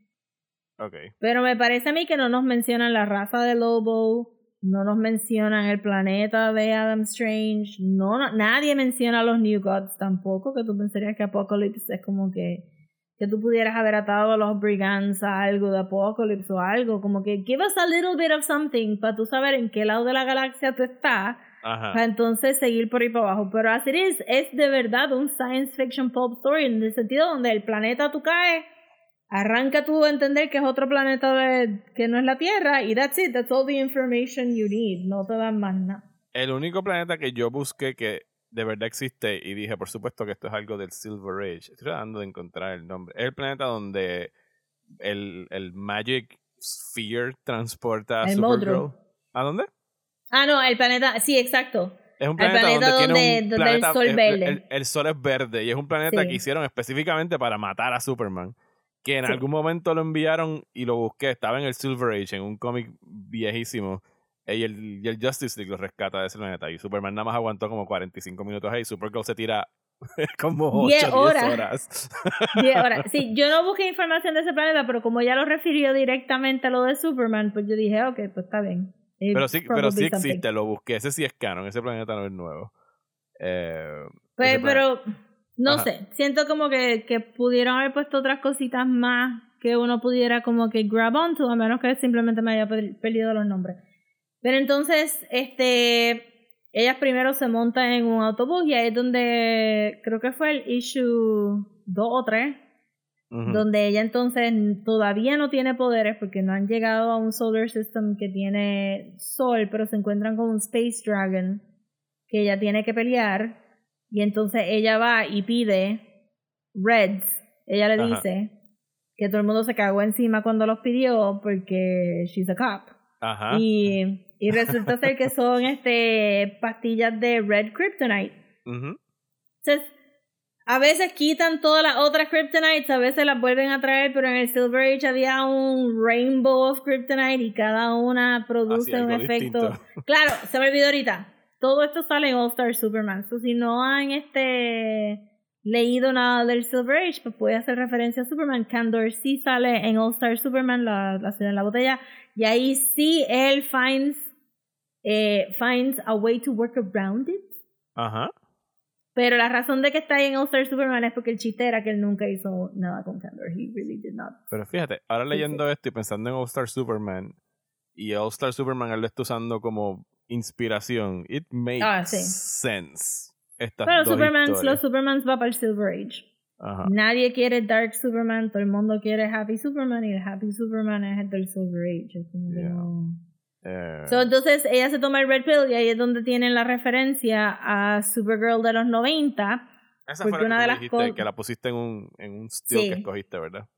Okay. Pero me parece a mí que no nos mencionan la raza de Lobo, no nos mencionan el planeta de Adam Strange, no, nadie menciona los New Gods tampoco, que tú pensarías que Apocalypse es como que que tú pudieras haber atado a los brigands a algo de Apocalypse o algo, como que give us a little bit of something para tú saber en qué lado de la galaxia tú estás, para entonces seguir por ahí para abajo. Pero así es, es de verdad un science fiction pop story en el sentido donde el planeta tú caes, arranca tú a entender que es otro planeta de, que no es la Tierra y that's it, that's all the information you need, no te dan más nada. El único planeta que yo busqué que de verdad existe y dije, por supuesto que esto es algo del Silver Age. Estoy tratando de encontrar el nombre. Es el planeta donde el, el Magic Sphere transporta a Supergirl. ¿A dónde? Ah, no, el planeta, sí, exacto. Es un planeta, donde, el sol es verde. El, sol es verde y es un planeta que hicieron específicamente para matar a Superman. Que en algún momento lo enviaron y lo busqué. Estaba en el Silver Age, en un cómic viejísimo y el, y el Justice League lo rescata de ese planeta. Y Superman nada más aguantó como 45 minutos ahí. Supergirl se tira (laughs) como 8 10 horas. 10 horas. 10 horas. (laughs) Sí, yo no busqué información de ese planeta, pero como ya lo refirió directamente a lo de Superman, pues yo dije, ok, pues está bien. Pero sí, pero sí existe, lo busqué. Ese sí es canon, ese planeta no es nuevo. Eh, pues, pero, no sé, siento como que, que pudieron haber puesto otras cositas más que uno pudiera como que grab onto, a menos que simplemente me haya perdido los nombres. Pero entonces, este, ellas primero se montan en un autobús y ahí es donde creo que fue el issue 2 o 3, donde ella entonces todavía no tiene poderes porque no han llegado a un solar system que tiene sol, pero se encuentran con un space dragon que ella tiene que pelear y entonces ella va y pide Reds, ella le dice que todo el mundo se cagó encima cuando los pidió porque she's a cop. Ajá. Y y resulta ser que son este pastillas de Red Kryptonite. Entonces, a veces quitan todas las otras Kryptonites, a veces las vuelven a traer, pero en el Silver Age había un Rainbow of Kryptonite y cada una produce un efecto. Claro, se me olvidó ahorita. Todo esto sale en All Star Superman. So, si no han este leído nada del Silver Age, pues puede hacer referencia a Superman. Candor sí sale en All Star Superman, la, la ciudad en la botella, y ahí sí él finds eh, finds a way to work around it. Ajá. Pero la razón de que está ahí en All Star Superman es porque el chiste era que él nunca hizo nada con Candor. He really did not. Pero fíjate, ahora leyendo esto y pensando en All Star Superman y All Star Superman él lo está usando como inspiración, it makes ah, sense. Pero Superman, los Supermans va para el Silver Age. Ajá. Nadie quiere Dark Superman, todo el mundo quiere Happy Superman y el Happy Superman es el del Silver Age. Eh, entonces ella se toma el Red Pill y ahí es donde tienen la referencia a Supergirl de los 90. Esa fue una de las cosas que la pusiste en un, en un steel que escogiste, ¿verdad?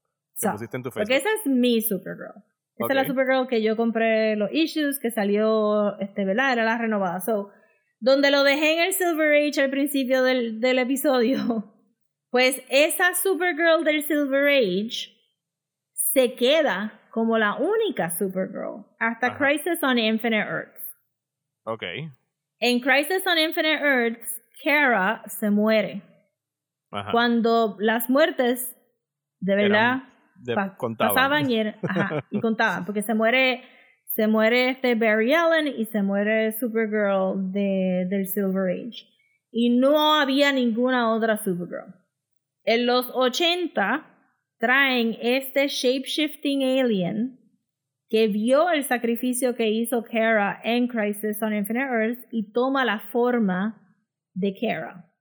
Que pusiste en tu Facebook. Porque esa es mi Supergirl. Esa es la Supergirl que yo compré los issues, que salió, este, ¿verdad? Era la renovada. So, donde lo dejé en el Silver Age al principio del, del episodio, (laughs) pues esa Supergirl del Silver Age se queda como la única Supergirl hasta Crisis on Infinite Earths. Ok. En Crisis on Infinite Earths, Kara se muere. Ajá. Cuando las muertes de verdad pasaban y, (laughs) y contaban, porque se muere se muere este Barry Allen y se muere Supergirl de, del Silver Age. Y no había ninguna otra Supergirl. En los 80 traen este shape-shifting alien que vio el sacrificio que hizo Kara en Crisis on Infinite Earth y toma la forma de Kara.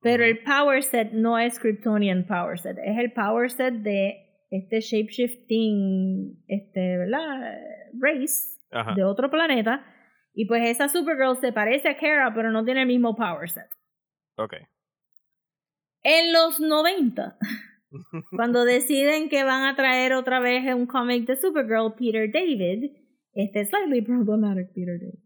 Pero el power set no es Kryptonian power set, es el power set de este shape-shifting, este, ¿verdad? Race de otro planeta. Y pues esa Supergirl se parece a Kara, pero no tiene el mismo power set. Ok. En los 90, (laughs) cuando deciden que van a traer otra vez un cómic de Supergirl, Peter David, este slightly problematic Peter David,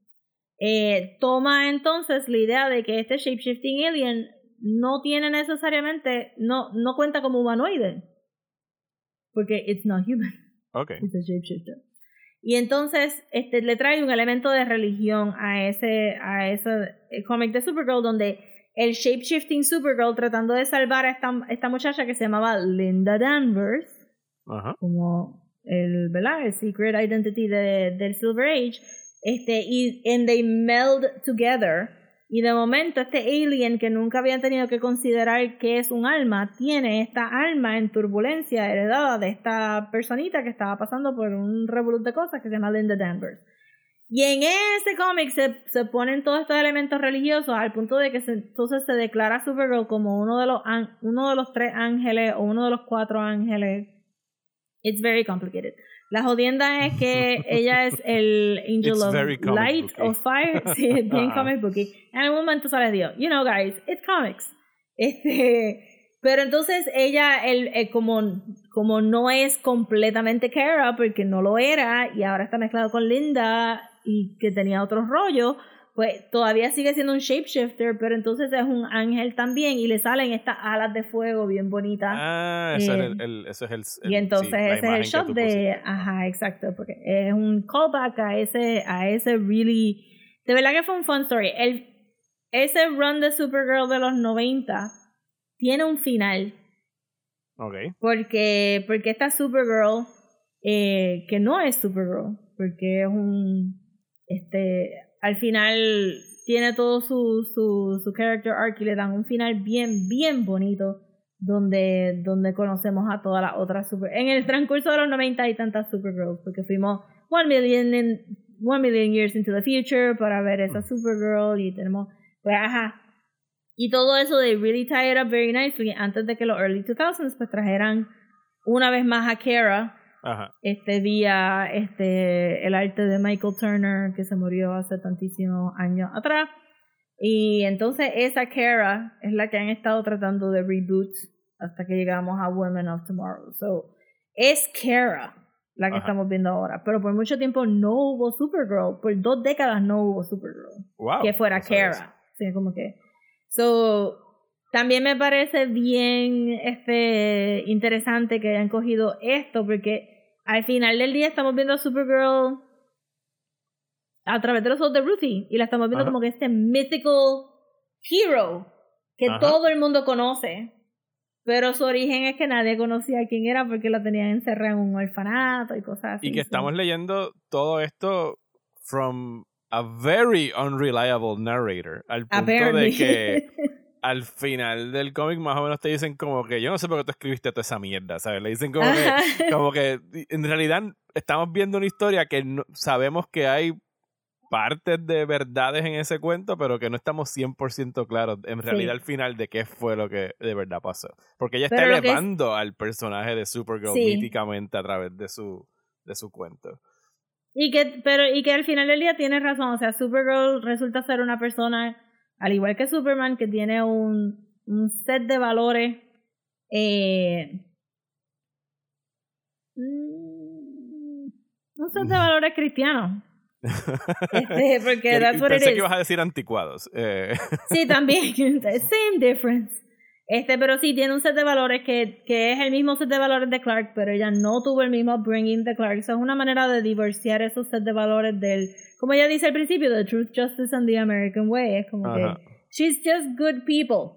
eh, toma entonces la idea de que este shapeshifting alien no tiene necesariamente, no, no cuenta como humanoide. Porque it's not human. Okay. (laughs) It's a shapeshifter. Y entonces este, le trae un elemento de religión a ese, a ese eh, cómic de Supergirl donde el shapeshifting Supergirl tratando de salvar a esta, esta muchacha que se llamaba Linda Danvers, como el, ¿verdad? el secret identity de, del Silver Age, este, y and they meld together. Y de momento este alien que nunca habían tenido que considerar que es un alma, tiene esta alma en turbulencia heredada de esta personita que estaba pasando por un revolut de cosas que se llama Linda Danvers. Y en ese cómic se, se ponen todos estos elementos religiosos al punto de que entonces se declara Supergirl como uno de, los, uno de los tres ángeles o uno de los cuatro ángeles. It's very complicated. La jodienda es que (laughs) ella es el Angel It's of Light booky. o Fire. (laughs) Sí, es bien Ajá. comic booky. En algún momento sale Dios. You know, guys, it's comics. Este, pero entonces ella, el, el- como, como no es completamente Kara, porque no lo era, y ahora está mezclado con Linda y que tenía otros rollos, pues todavía sigue siendo un shapeshifter, pero entonces es un ángel también y le salen estas alas de fuego bien bonitas. Ah, ese, era Eh, el, el- ese es el, Y entonces sí, ese es el shot de, ajá, exacto, porque es un callback a ese, a ese really, de verdad que fue un fun story. El, ese run de Supergirl de los 90 tiene un final, Ok. porque, porque esta Supergirl, eh, que no es Supergirl, porque es un, este, al final tiene todo su, su, su character arc y le dan un final bien, bien bonito donde, donde conocemos a todas las otras super en el transcurso de los 90 hay tantas Supergirls porque fuimos one million in- one million years into the future para ver esa Supergirl y tenemos pues ajá. Y todo eso de really tie it up very nicely. Antes de que los early 2000s pues trajeran una vez más a Kara Ajá. este día este el arte de Michael Turner que se murió hace tantísimos años atrás y entonces esa Kara es la que han estado tratando de reboot hasta que llegamos a Women of Tomorrow so es Kara la que Ajá. estamos viendo ahora pero por mucho tiempo no hubo Supergirl por dos décadas no hubo Supergirl Wow. que fuera no. Kara. Sí, como que. So, también me parece bien este interesante que hayan cogido esto, porque al final del día estamos viendo a Supergirl a través de los ojos de Ruthie, y la estamos viendo Ajá. como que este mythical hero que Ajá. todo el mundo conoce. Pero su origen es que nadie conocía quién era porque lo tenían encerrado en un orfanato y cosas así. Y que estamos leyendo todo esto from a very unreliable narrator. Al punto de que (laughs) al final del cómic más o menos te dicen como que yo no sé por qué tú escribiste toda esa mierda, ¿sabes? Le dicen como que, como que en realidad estamos viendo una historia que no- sabemos que hay partes de verdades en ese cuento, pero que no estamos 100% claros en realidad al final de qué fue lo que de verdad pasó. Porque ella está Pero es- elevando al personaje de Supergirl Sí. míticamente a través de su, de su cuento. Y que, pero, y que al final del día tiene razón. O sea, Supergirl resulta ser una persona, al igual que Superman, que tiene un, un set de valores. Eh, mm, un set de (laughs) valores cristianos. (laughs) Este, porque Que- that's what it pensé is. que ibas a decir anticuados. Eh, Sí, también. (laughs) Same difference. Este, pero sí, tiene un set de valores que, que es el mismo set de valores de Clark, pero ella no tuvo el mismo upbringing de Clark. Eso es una manera de divorciar esos set de valores del, como ella dice al principio, the truth, justice and the American way. Es como Ajá. que, she's just good people.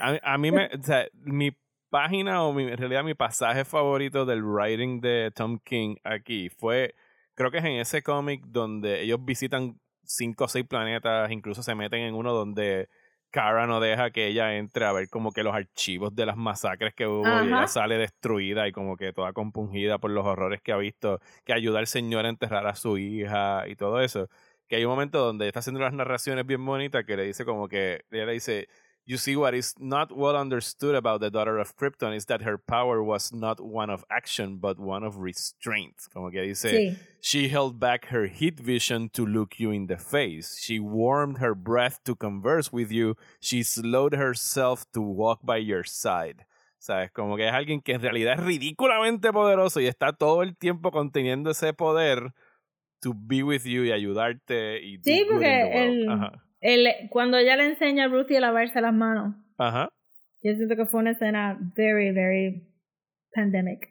a, a mí me. O sea, mi página o mi, en realidad mi pasaje favorito del writing de Tom King aquí fue. Creo que es en ese cómic donde ellos visitan cinco o seis planetas, incluso se meten en uno donde Kara no deja que ella entre a ver como que los archivos de las masacres que hubo y ella sale destruida y como que toda compungida por los horrores que ha visto, que ayuda al señor a enterrar a su hija y todo eso. Que hay un momento donde está haciendo las narraciones bien bonitas que le dice como que, ella le dice, You see, what is not well understood about the daughter of Krypton is that her power was not one of action, but one of restraint. Como que dice, Sí. she held back her heat vision to look you in the face. She warmed her breath to converse with you. She slowed herself to walk by your side. ¿Sabes? Como que es alguien que en realidad es ridículamente poderoso y está todo el tiempo conteniendo ese poder to be with you y ayudarte y Sí, porque el-. El, cuando ella le enseña a Ruthie a lavarse las manos, Ajá. yo siento que fue una escena very, very pandemic.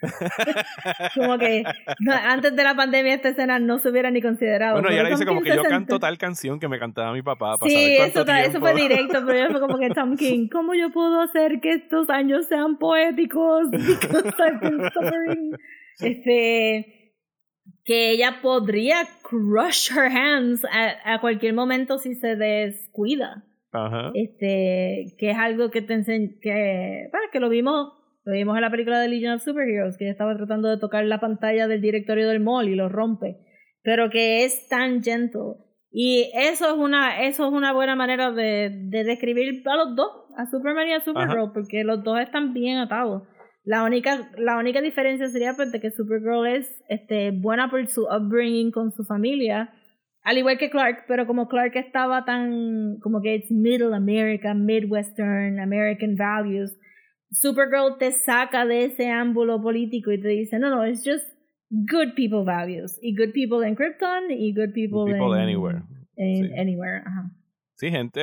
(laughs) Como que no, antes de la pandemia esta escena no se hubiera ni considerado. Bueno, ella le dice como que yo canto tal canción que me cantaba mi papá para Sí, saber eso, eso fue directo, pero ella fue como que Tom (laughs) King, ¿cómo yo puedo hacer que estos años sean poéticos? (laughs) Because I've been suffering. Este, que ella podría crush her hands a, a cualquier momento si se descuida. Ajá. este que es algo que te enseñ que bueno, que lo vimos lo vimos en la película de Legion of Superheroes que ella estaba tratando de tocar la pantalla del directorio del mall y lo rompe pero que es tan gentle y eso es una eso es una buena manera de, de describir a los dos a Superman y a Supergirl porque los dos están bien atados la única la única diferencia sería pues, de que Supergirl es este buena por su upbringing con su familia al igual que Clark, pero como Clark estaba tan como que it's middle America, midwestern American values, Supergirl te saca de ese ámbulo político y te dice, no, no, it's just good people values. Y good people in Krypton y good people, People in, anywhere. in Sí. anywhere. Ajá. Sí, gente,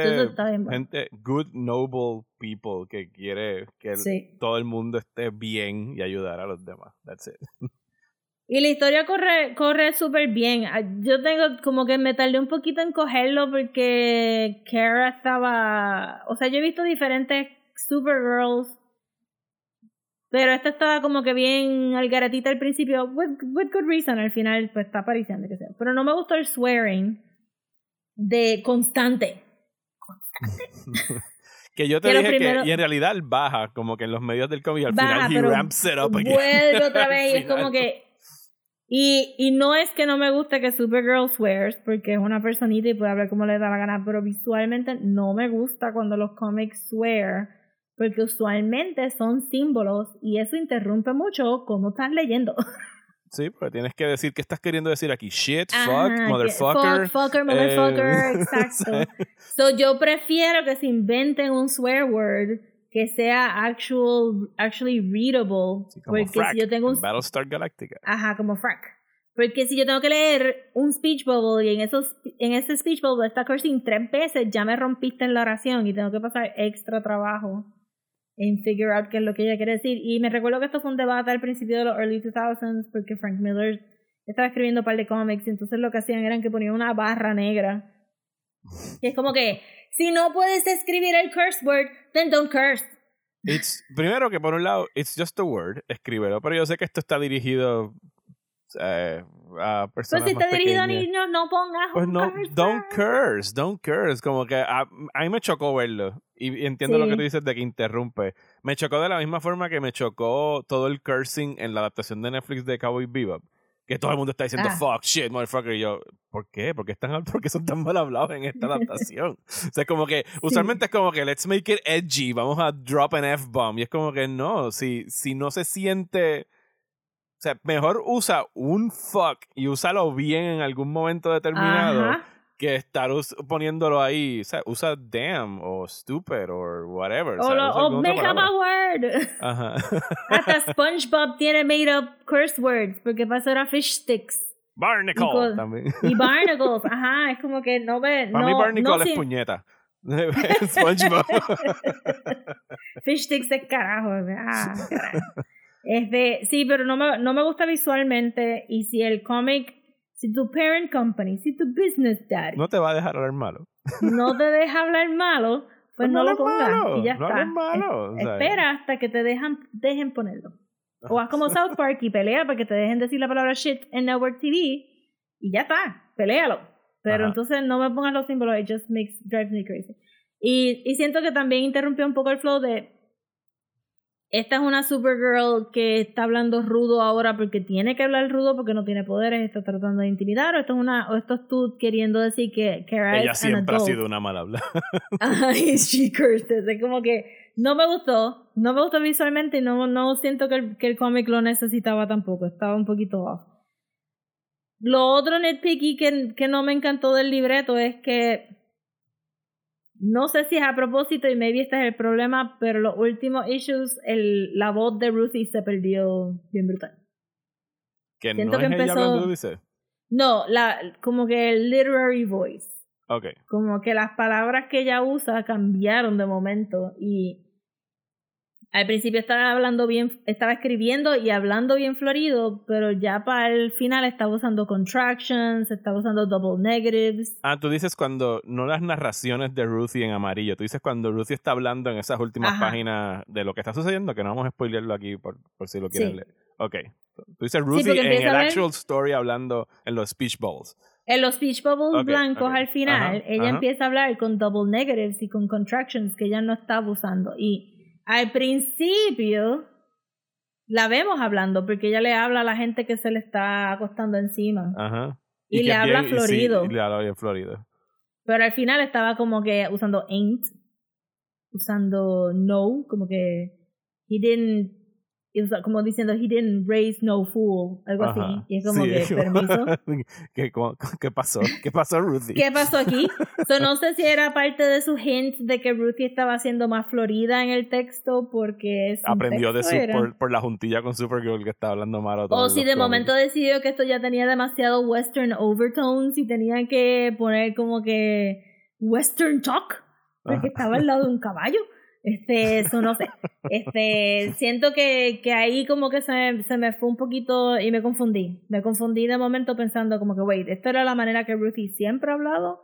gente, good, noble people que quiere que el- Sí. todo el mundo esté bien y ayudar a los demás. That's it. (laughs) Y la historia corre corre súper bien. Ah, Yo tengo como que me tardé un poquito en cogerlo porque Kara estaba... O sea, yo he visto diferentes Supergirls, pero esta estaba como que bien algaratita al principio, with, with good reason, al final pues está apareciendo, que sea. Pero no me gustó el swearing de constante. (laughs) Que yo te dije primero- que, y en realidad él baja, como que en los medios del cómic, al Baja, final he ramps it up again. Vuelve otra (laughs) vez y es como que. Y, y no es que no me guste que Supergirl swears, porque es una personita y puede hablar como le da la gana, pero visualmente no me gusta cuando los cómics swear, porque usualmente son símbolos y eso interrumpe mucho cómo estás leyendo. (laughs) Sí, porque tienes que decir, ¿qué estás queriendo decir aquí? Shit, fuck, Ajá, motherfucker. Fuck, fucker, motherfucker, eh, (laughs) exacto. (laughs) So yo prefiero que se inventen un swear word que sea actual, actually readable, Sí, como porque frack, si yo tengo un Battlestar Galactica. Ajá, como frack. Porque si yo tengo que leer un speech bubble y en, esos, en ese speech bubble está cursing tres veces, ya me rompiste en la oración y tengo que pasar extra trabajo en figure out qué es lo que ella quiere decir. Y me recuerdo que esto fue un debate al principio de los early 2000s porque Frank Miller estaba escribiendo un par de cómics y entonces lo que hacían era que ponían una barra negra. Y es como que, si no puedes escribir el curse word, then don't curse. It's, primero que por un lado, it's just a word, escríbelo, pero yo sé que esto está dirigido eh, a Pues personas si está dirigido a niños, no pongas Pues no, curse don't curse, don't curse. Como que a, a mí me chocó verlo. Y, entiendo lo Sí. que tú dices de que interrumpe. Me chocó de la misma forma que me chocó todo el cursing en la adaptación de Netflix de Cowboy Bebop. Que todo el mundo está diciendo Ah. fuck, shit, motherfucker. Y yo, ¿por qué? ¿Por qué, están, (laughs) por qué son tan mal hablados en esta adaptación? (laughs) o sea, como que usualmente es como que let's make it edgy, vamos a drop an F-bomb. Y es como que no, si, si no se siente. O sea, mejor usa un fuck y úsalo bien en algún momento determinado Ajá. Que estar poniéndolo ahí. O sea, usa damn o stupid o whatever. O, lo- make up a word. Ajá. (laughs) Hasta SpongeBob tiene made up curse words porque pasó era fish sticks Barnacle Nico- también. y (laughs) barnacles. Ajá, es como que no ve. Para no, mí Barnacle no es sin- puñeta. (laughs) SpongeBob. Fish sticks de carajo. Ah, carajo. Este, sí, pero no me, no me gusta visualmente. Y si el cómic, si tu parent company, si tu business daddy no te va a dejar hablar malo. (laughs) no te deja hablar malo, pues no, lo hables pongas malo, y ya no está. malo, Es- o sea. espera hasta que te dejan, dejen ponerlo. O haz como South Park y pelea para que te dejen decir la palabra shit en Network TV y ya está, pelealo. Pero Ajá. entonces no me pongas los símbolos, it just makes, drives me crazy. Y, y siento que también interrumpió un poco el flow de esta es una Supergirl que está hablando rudo ahora porque tiene que hablar rudo porque no tiene poderes, está tratando de intimidar, o esto es una, o esto es tú queriendo decir que Kara Ella siempre ha sido una mal habla. (laughs) Ay, she cursed. Es como que no me gustó, no me gustó visualmente y no, no siento que el, que el cómic lo necesitaba tampoco, estaba un poquito off. Lo otro nitpicky que, que no me encantó del libreto es que no sé si es a propósito y maybe este es el problema, pero los últimos issues, el, la voz de Ruthie se perdió bien brutal. ¿Que Siento no que es empezó... dice? No, la, como que el literary voice. Okay. Como que las palabras que ella usa cambiaron de momento y al principio estaba hablando bien, estaba escribiendo y hablando bien florido, pero ya para el final estaba usando contractions, estaba usando double negatives. Ah, tú dices cuando, no las narraciones de Ruthie en amarillo, tú dices cuando Ruthie está hablando en esas últimas páginas de lo que está sucediendo, que no vamos a spoilerlo aquí por, por si lo quieren leer. Ok. Tú dices Ruthie en el actual story hablando en los speech bubbles. En los speech bubbles blancos al final, ella empieza a hablar con double negatives y con contractions que ella no estaba usando. Y al principio la vemos hablando porque ella le habla a la gente que se le está acostando encima. Ajá. Y, le habla florido. Y le habla bien florido. Pero al final estaba como que usando ain't, usando no, como que he didn't como diciendo, he didn't raise no fool, algo así. Y es como que, permiso. (laughs) ¿Qué, ¿Qué, pasó? ¿Qué pasó, Ruthie? ¿Qué pasó aquí? (laughs) so, no sé si era parte de su hint de que Ruthie estaba siendo más florida en el texto porque es Aprendió de su, por, la juntilla con Supergirl que estaba hablando malo. O si de momento decidió que esto ya tenía demasiado western overtones y tenía que poner como que western talk porque estaba al lado de un caballo. Este, eso no sé. Este, (laughs) siento que, que ahí como que se, se, me fue un poquito y me confundí. Me confundí de momento pensando como que, wait, ¿esto era la manera que Ruthie siempre ha hablado?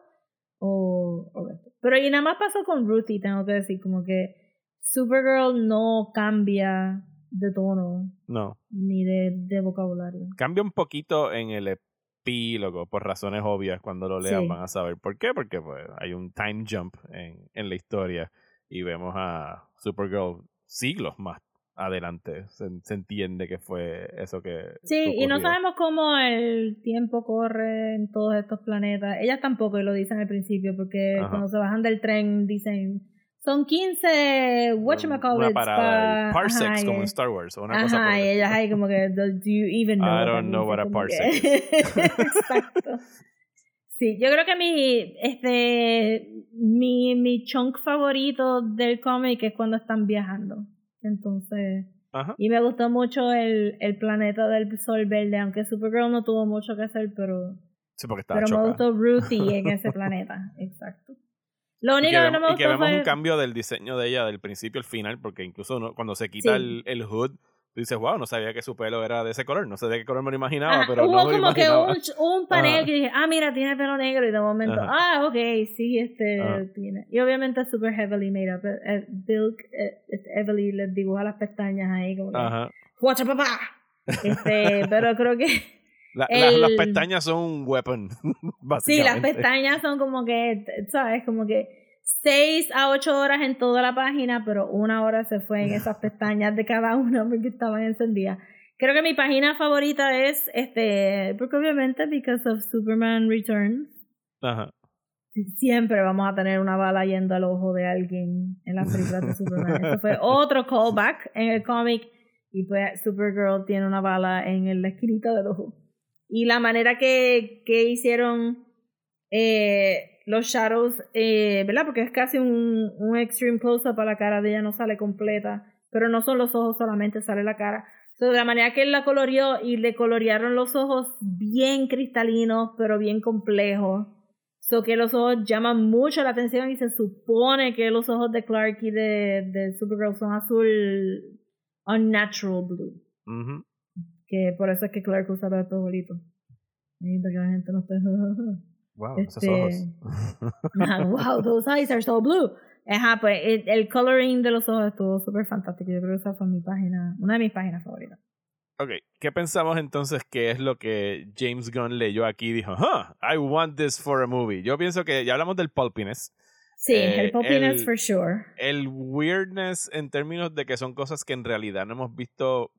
O, o Pero y nada más pasó con Ruthie, tengo que decir, como que Supergirl no cambia de tono. No. Ni de, de vocabulario. Cambia un poquito en el epílogo, por razones obvias, cuando lo lean van a saber por qué, porque pues, hay un time jump en, en la historia y vemos a Supergirl siglos más adelante. Se, entiende que fue eso que. Sí, y no sabemos cómo el tiempo corre en todos estos planetas. Ellas tampoco lo dicen al principio, porque cuando se bajan del tren dicen. Son 15 whatchamacallits para parsecs como en Star Wars o una cosa y ellas ahí como que do you even know I don't know what a parsec is. (laughs) (laughs) Exacto. Sí, yo creo que mi, este, mi, mi chunk favorito del cómic es cuando están viajando. Entonces, y me gustó mucho el, el planeta del sol verde, aunque Supergirl no tuvo mucho que hacer, pero, sí, porque estaba pero me gustó Ruthie en (laughs) ese planeta, exacto. Lo único que, no me gustó y que vemos un cambio del diseño de ella del principio al final, porque incluso cuando se quita el, el hood, dices, wow, no sabía que su pelo era de ese color, no sé de qué color me lo imaginaba, pero hubo no como que un, un panel que dije, ah, mira, tiene pelo negro, y de momento, ah, ok, sí, este tiene. Y obviamente es super heavily made up. Eh, eh, Bill, eh, este, le dibuja las pestañas ahí, como. ¡Guacha, papá! Este, pero creo que. (laughs) las pestañas son un weapon, básicamente. (laughs) Sí, las pestañas son como que, ¿sabes? Como que 6 a 8 horas en toda la página, pero una hora se fue en esas pestañas de cada una porque estaban encendidas. Creo que mi página favorita es este, porque obviamente because of Superman Returns. Ajá. Siempre vamos a tener una bala yendo al ojo de alguien en las películas de Superman. Eso fue (laughs) otro callback en el cómic y pues Supergirl tiene una bala en el esquinita del ojo. Y la manera que, que hicieron eh, los shadows, eh, ¿verdad? Porque es casi un, un extreme close-up a la cara de ella, no sale completa, pero no son los ojos solamente, sale la cara. de la manera que él la coloreó y le colorearon los ojos bien cristalinos, pero bien complejos. So que los ojos llaman mucho la atención y se supone que los ojos de Clark y de, de Supergirl son azul unnatural blue. Que por eso es que Clark usa los espejolitos. Para que la gente no esté... (laughs) Wow, esos este, (laughs) ojos. wow, those eyes are so blue. Ajá, pues el, coloring de los ojos estuvo súper fantástico. Yo creo que esa fue mi página, una de mis páginas favoritas. Ok, ¿qué pensamos entonces que es lo que James Gunn leyó aquí y dijo, huh, I want this for a movie? Yo pienso que ya hablamos del pulpiness. Sí, el Eh, poppiness el- for sure. el weirdness en términos de que son cosas que en realidad no hemos visto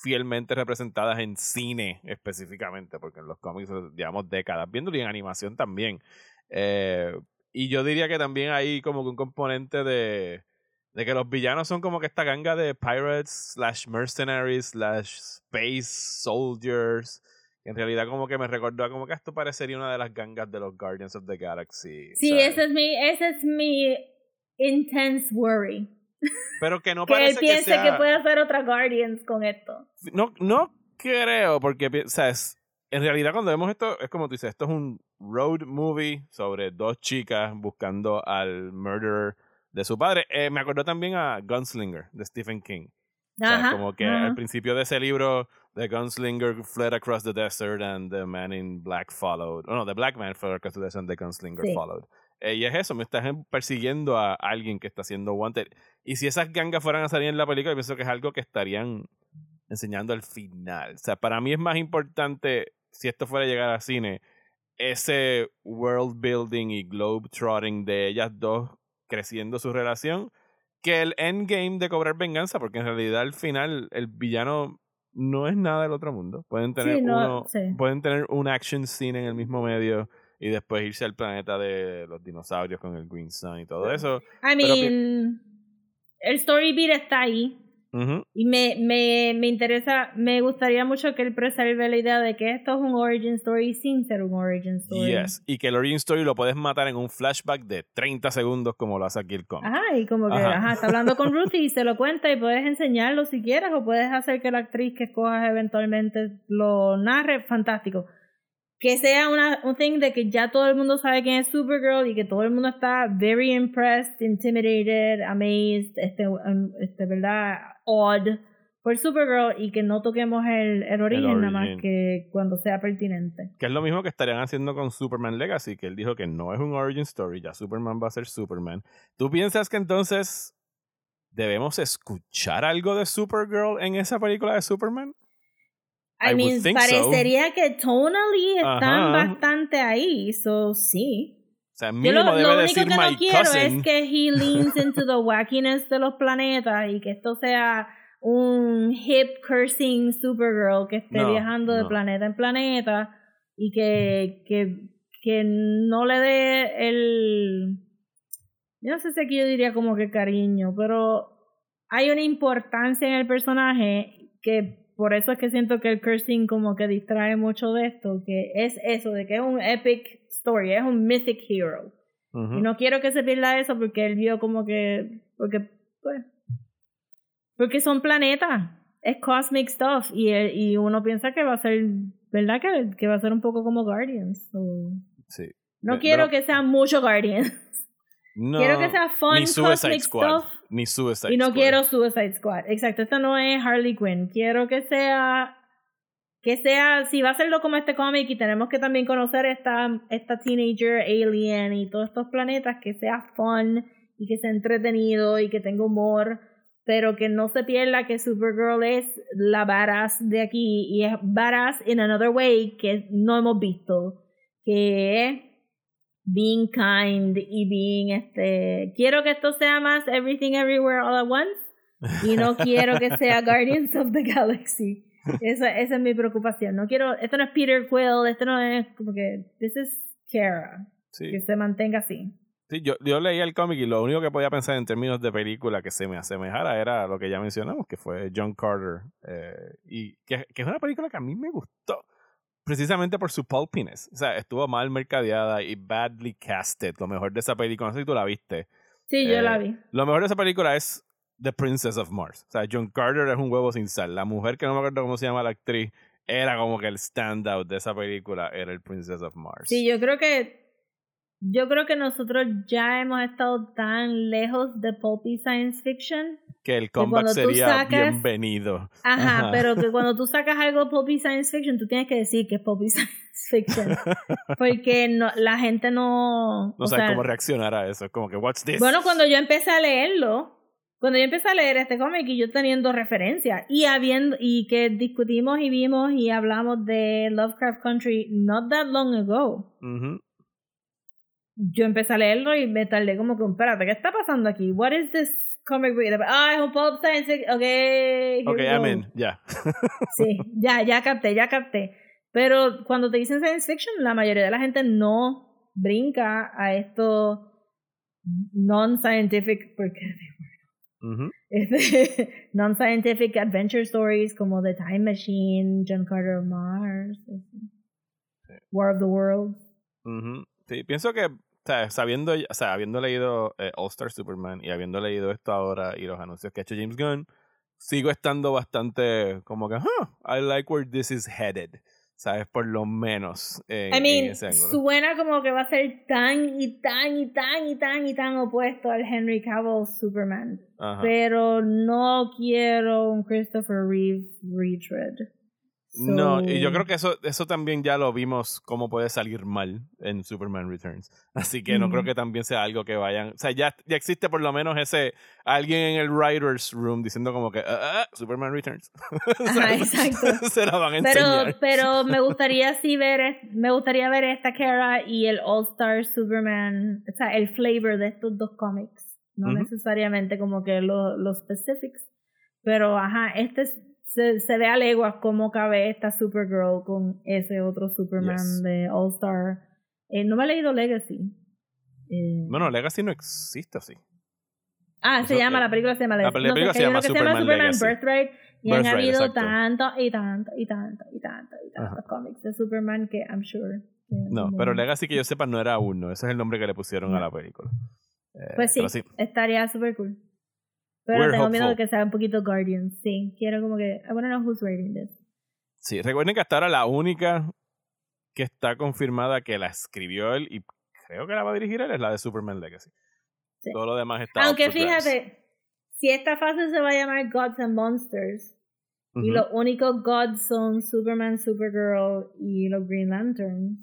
fielmente representadas en cine específicamente, porque en los cómics llevamos décadas viéndolo y en animación también. Eh, y yo diría que también hay como que un componente de, de que los villanos son como que esta ganga de pirates, slash mercenaries, slash space soldiers. En realidad como que me recordó como que esto parecería una de las gangas de los Guardians of the Galaxy. Sí, ¿sabes? ese es mi, ese es mi intense worry. Pero que no (laughs) que él parece que piense sea... que puede hacer otra Guardians con esto. No, no creo, porque, o sea, es- en realidad cuando vemos esto, es como tú dices, esto es un road movie sobre dos chicas buscando al murderer de su padre. Eh, me acordó también a Gunslinger, de Stephen King. O sea, Ajá. como que ajá. al principio de ese libro, The Gunslinger fled across the desert and the man in black followed. Oh, no, The Black Man fled across the desert and the Gunslinger Sí. followed. Eh, y es eso, me estás persiguiendo a alguien que está siendo wanted. Y si esas gangas fueran a salir en la película, yo pienso que es algo que estarían enseñando al final. O sea, para mí es más importante, si esto fuera a llegar a cine, ese world building y globe trotting de ellas dos creciendo su relación, que el endgame de cobrar venganza, porque en realidad al final el villano no es nada del otro mundo. Pueden tener Sí, no, uno, sí. pueden tener un action scene en el mismo medio y después irse al planeta de los dinosaurios con el Green Sun y todo eso. I mean, el story beat está ahí. Ujú. Y me, me, me interesa, me gustaría mucho que él preserve la idea de que esto es un origin story sin ser un origin story. Yes. Y que el origin story lo puedes matar en un flashback de 30 segundos como lo hace aquí el cómic. Ajá, y como que, Ajá. ajá, está hablando con (laughs) Ruthie y se lo cuenta y puedes enseñarlo si quieres o puedes hacer que la actriz que escojas eventualmente lo narre, fantástico. Que sea una, un thing de que ya todo el mundo sabe quién es Supergirl y que todo el mundo está very impressed, intimidated, amazed, este, um, este ¿verdad? Awed por Supergirl y que no toquemos el, el origen nada más que cuando sea pertinente. Que es lo mismo que estarían haciendo con Superman Legacy, que él dijo que no es un origin story, ya Superman va a ser Superman. ¿Tú piensas que entonces debemos escuchar algo de Supergirl en esa película de Superman? I, mean, so. parecería que tonally están Ajá. bastante ahí, so sí. O sea, Yo mínimo lo, debe lo único decir que no quiero cousin. es que he (laughs) leans into the wackiness de los planetas y que esto sea un hip cursing Supergirl que esté No, viajando de no. planeta en planeta y que, que, que no le dé el... Yo no sé si aquí yo diría como que cariño, pero hay una importancia en el personaje que por eso es que siento que el cursing como que distrae mucho de esto, que es eso, de que es un epic story, es un mythic hero. Y no quiero que se pierda eso porque él vio como que. Porque, pues. Porque son planetas. Es cosmic stuff. Y, él- y uno piensa que va a ser. ¿Verdad? Que, que va a ser un poco como Guardians. so, Sí. no quiero que sea mucho Guardians. No, quiero que sea fun, ni Suicide cosmic Squad. stuff. Ni Suicide Y no Squad. quiero Suicide Squad. Exacto, esto no es Harley Quinn. Quiero que sea. Que sea. Si va a serlo como este cómic y tenemos que también conocer esta, esta teenager alien y todos estos planetas, que sea fun y que sea entretenido y que tenga humor. Pero que no se pierda que Supergirl es la badass de aquí y es badass in another way que no hemos visto. Que es being kind y being este quiero que esto sea más everything everywhere all at once y no (laughs) quiero que sea Guardians of the Galaxy esa, esa es mi preocupación no quiero esto no es Peter Quill esto no es como que this is Kara Sí. que se mantenga así Sí, yo, yo leía el cómic y lo único que podía pensar en términos de película que se me asemejara era lo que ya mencionamos, que fue John Carter. eh, y que, que es una película que a mí me gustó, precisamente por su pulpiness. O sea, estuvo mal mercadeada y badly casted. Lo mejor de esa película, no sé si tú la viste. sí yo Eh, la vi Lo mejor de esa película es The Princess of Mars. O sea, John Carter es un huevo sin sal. La mujer que no me acuerdo cómo se llama la actriz era como que el standout de esa película era el Princess of Mars. sí yo creo que yo creo que nosotros ya hemos estado tan lejos de pulpy science fiction que el comeback sería sacas- bienvenido. Ajá, Ajá. pero que cuando tú sacas algo pulpy science fiction, tú tienes que decir que es pulpy (laughs) science fiction. (laughs) Porque no, la gente no... No sea, cómo reaccionar a eso. Es como que, what's this? Bueno, cuando yo empecé a leerlo, cuando yo empecé a leer este cómic y yo teniendo referencias y habiendo y que discutimos y vimos y hablamos de Lovecraft Country not that long ago. Ujú. Yo empecé a leerlo y me tardé como que, espérate, ¿qué está pasando aquí? What is this comic book? Ah, es un pop science. Ok, ok, amén, ya. (laughs) sí, ya, ya capté, ya capté. Pero cuando te dicen science fiction, la mayoría de la gente no brinca a esto non-scientific, porque este, (laughs) non-scientific adventure stories como The Time Machine, John Carter of Mars, War of the Worlds. Sí, pienso que sabiendo, o sea, habiendo leído eh, All Star Superman y habiendo leído esto ahora y los anuncios que ha hecho James Gunn, sigo estando bastante como que, I like where this is headed. ¿sabes? Por lo menos en, I mean, ese ángulo. Suena como que va a ser tan y tan y tan y tan y tan opuesto al Henry Cavill Superman. Pero no quiero un Christopher Reeve retread. No, y yo creo que eso, eso también ya lo vimos cómo puede salir mal en Superman Returns. (laughs) Así que no creo que también sea algo que vayan. O sea, ya, ya existe por lo menos ese alguien en el Writer's Room diciendo como que ah, ah, Superman Returns. (laughs) exacto. (laughs) Se la van a enseñar. Pero, pero me gustaría sí ver, me gustaría ver esta Kara y el All Star Superman, o sea, el flavor de estos dos cómics. No necesariamente como que los specifics. Pero ajá, este es se, se ve a leguas cómo cabe esta Supergirl con ese otro Superman de All Star. Eh, no me he leído Legacy. Eh, bueno, Legacy no existe sí Ah, se llama, la película se llama Legacy. La película se, llama Superman, Birthright. Y han habido tanto y tanto y tanto y tanto y tantos cómics de Superman que I'm sure. no, pero Legacy que yo sepa no era uno. Ese es el nombre que le pusieron a la película. Eh, pues sí, estaría súper cool. Pero tengo miedo de que sea un poquito Guardian. Sí, quiero como que. I wanna know who's writing this. Sí, recuerden que hasta ahora la única que está confirmada que la escribió él y creo que la va a dirigir él es la de Superman Legacy. Todo lo demás está. Aunque fíjate, si esta fase se va a llamar Gods and Monsters y los únicos gods son Superman, Supergirl y los Green Lanterns.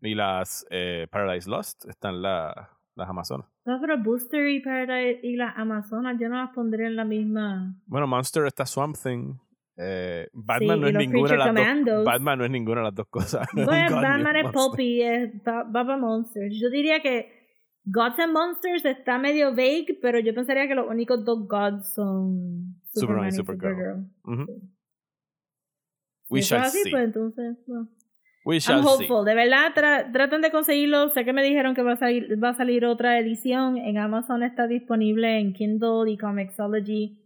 Y las eh, Paradise Lost están la, las Amazonas. No, pero Booster y Paradise y las Amazonas yo no las pondría en la misma. Bueno, Monster está Swamp Thing. Eh, Batman, no es ninguna de las dos, Batman no es ninguna de las dos cosas. (laughs) bueno, Batman es Poppy, es Baba Monsters. Yo diría que Gods and Monsters está medio vague, pero yo pensaría que los únicos dos gods son Superman, y Supergirl. We shall así, see. Pues, entonces, no. We shall I'm hopeful. De verdad, traten de conseguirlo. Sé que me dijeron que va a, salir, va a salir otra edición. En Amazon está disponible en Kindle y Comixology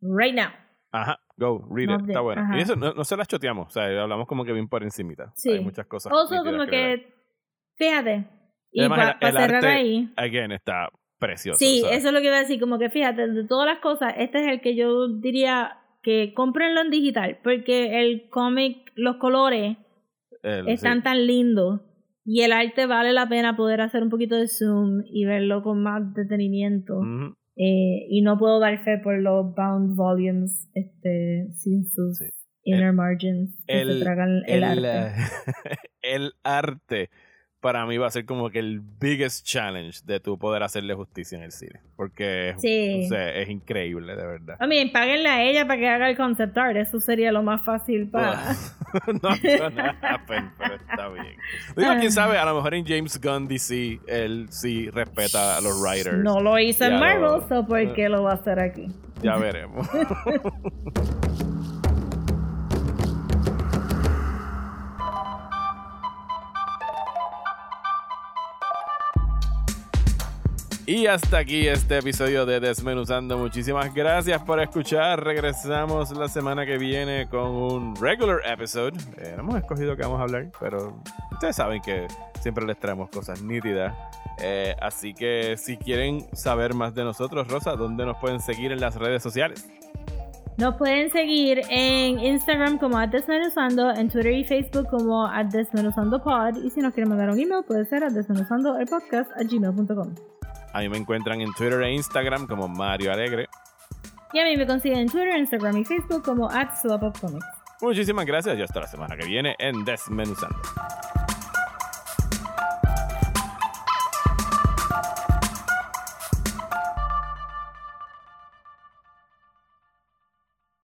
right now. Ajá, go, read it. Está bueno. Y eso no, se las choteamos. O sea, hablamos como que bien por encimita. Sí. Hay muchas cosas. Also, como que, fíjate. Y para cerrar ahí. Again, está precioso. Sí, eso es lo que iba a decir. Como que fíjate, de todas las cosas, este es el que yo diría que cómprenlo en digital. Porque el cómic, los colores están tan lindos. Y el arte vale la pena poder hacer un poquito de zoom y verlo con más detenimiento. Eh, y no puedo dar fe por los bound volumes este, sin sus inner margins el, se tragan el, arte. Eh, (laughs) el arte para mí va a ser como que el biggest challenge de tu poder hacerle justicia en el cine. Porque es increíble, de verdad. I mean, páguenle a ella para que haga el concept art. Eso sería lo más fácil para. (laughs) no, no, no pero está bien. Digo, quién sabe, a lo mejor en James Gunn DC él sí respeta a los writers. No lo hizo en Marvel, so ¿por qué lo va a hacer aquí? Ya veremos. (laughs) Y hasta aquí este episodio de Desmenuzando. Muchísimas gracias por escuchar. Regresamos la semana que viene con un regular episode. Eh, no hemos escogido que vamos a hablar, pero ustedes saben que siempre les traemos cosas nítidas. Eh, así que si quieren saber más de nosotros, Rosa, ¿dónde nos pueden seguir en las redes sociales? Nos pueden seguir en Instagram como Desmenuzando, en Twitter y Facebook como Desmenuzando y si nos quieren mandar un email puede ser a desmenuzandoelpodcast a gmail.com. A mí me encuentran en Twitter e Instagram como Mario Alegre. Y a mí me consiguen en Twitter, Instagram y Facebook como at Muchísimas gracias y hasta la semana que viene en Desmenuzando.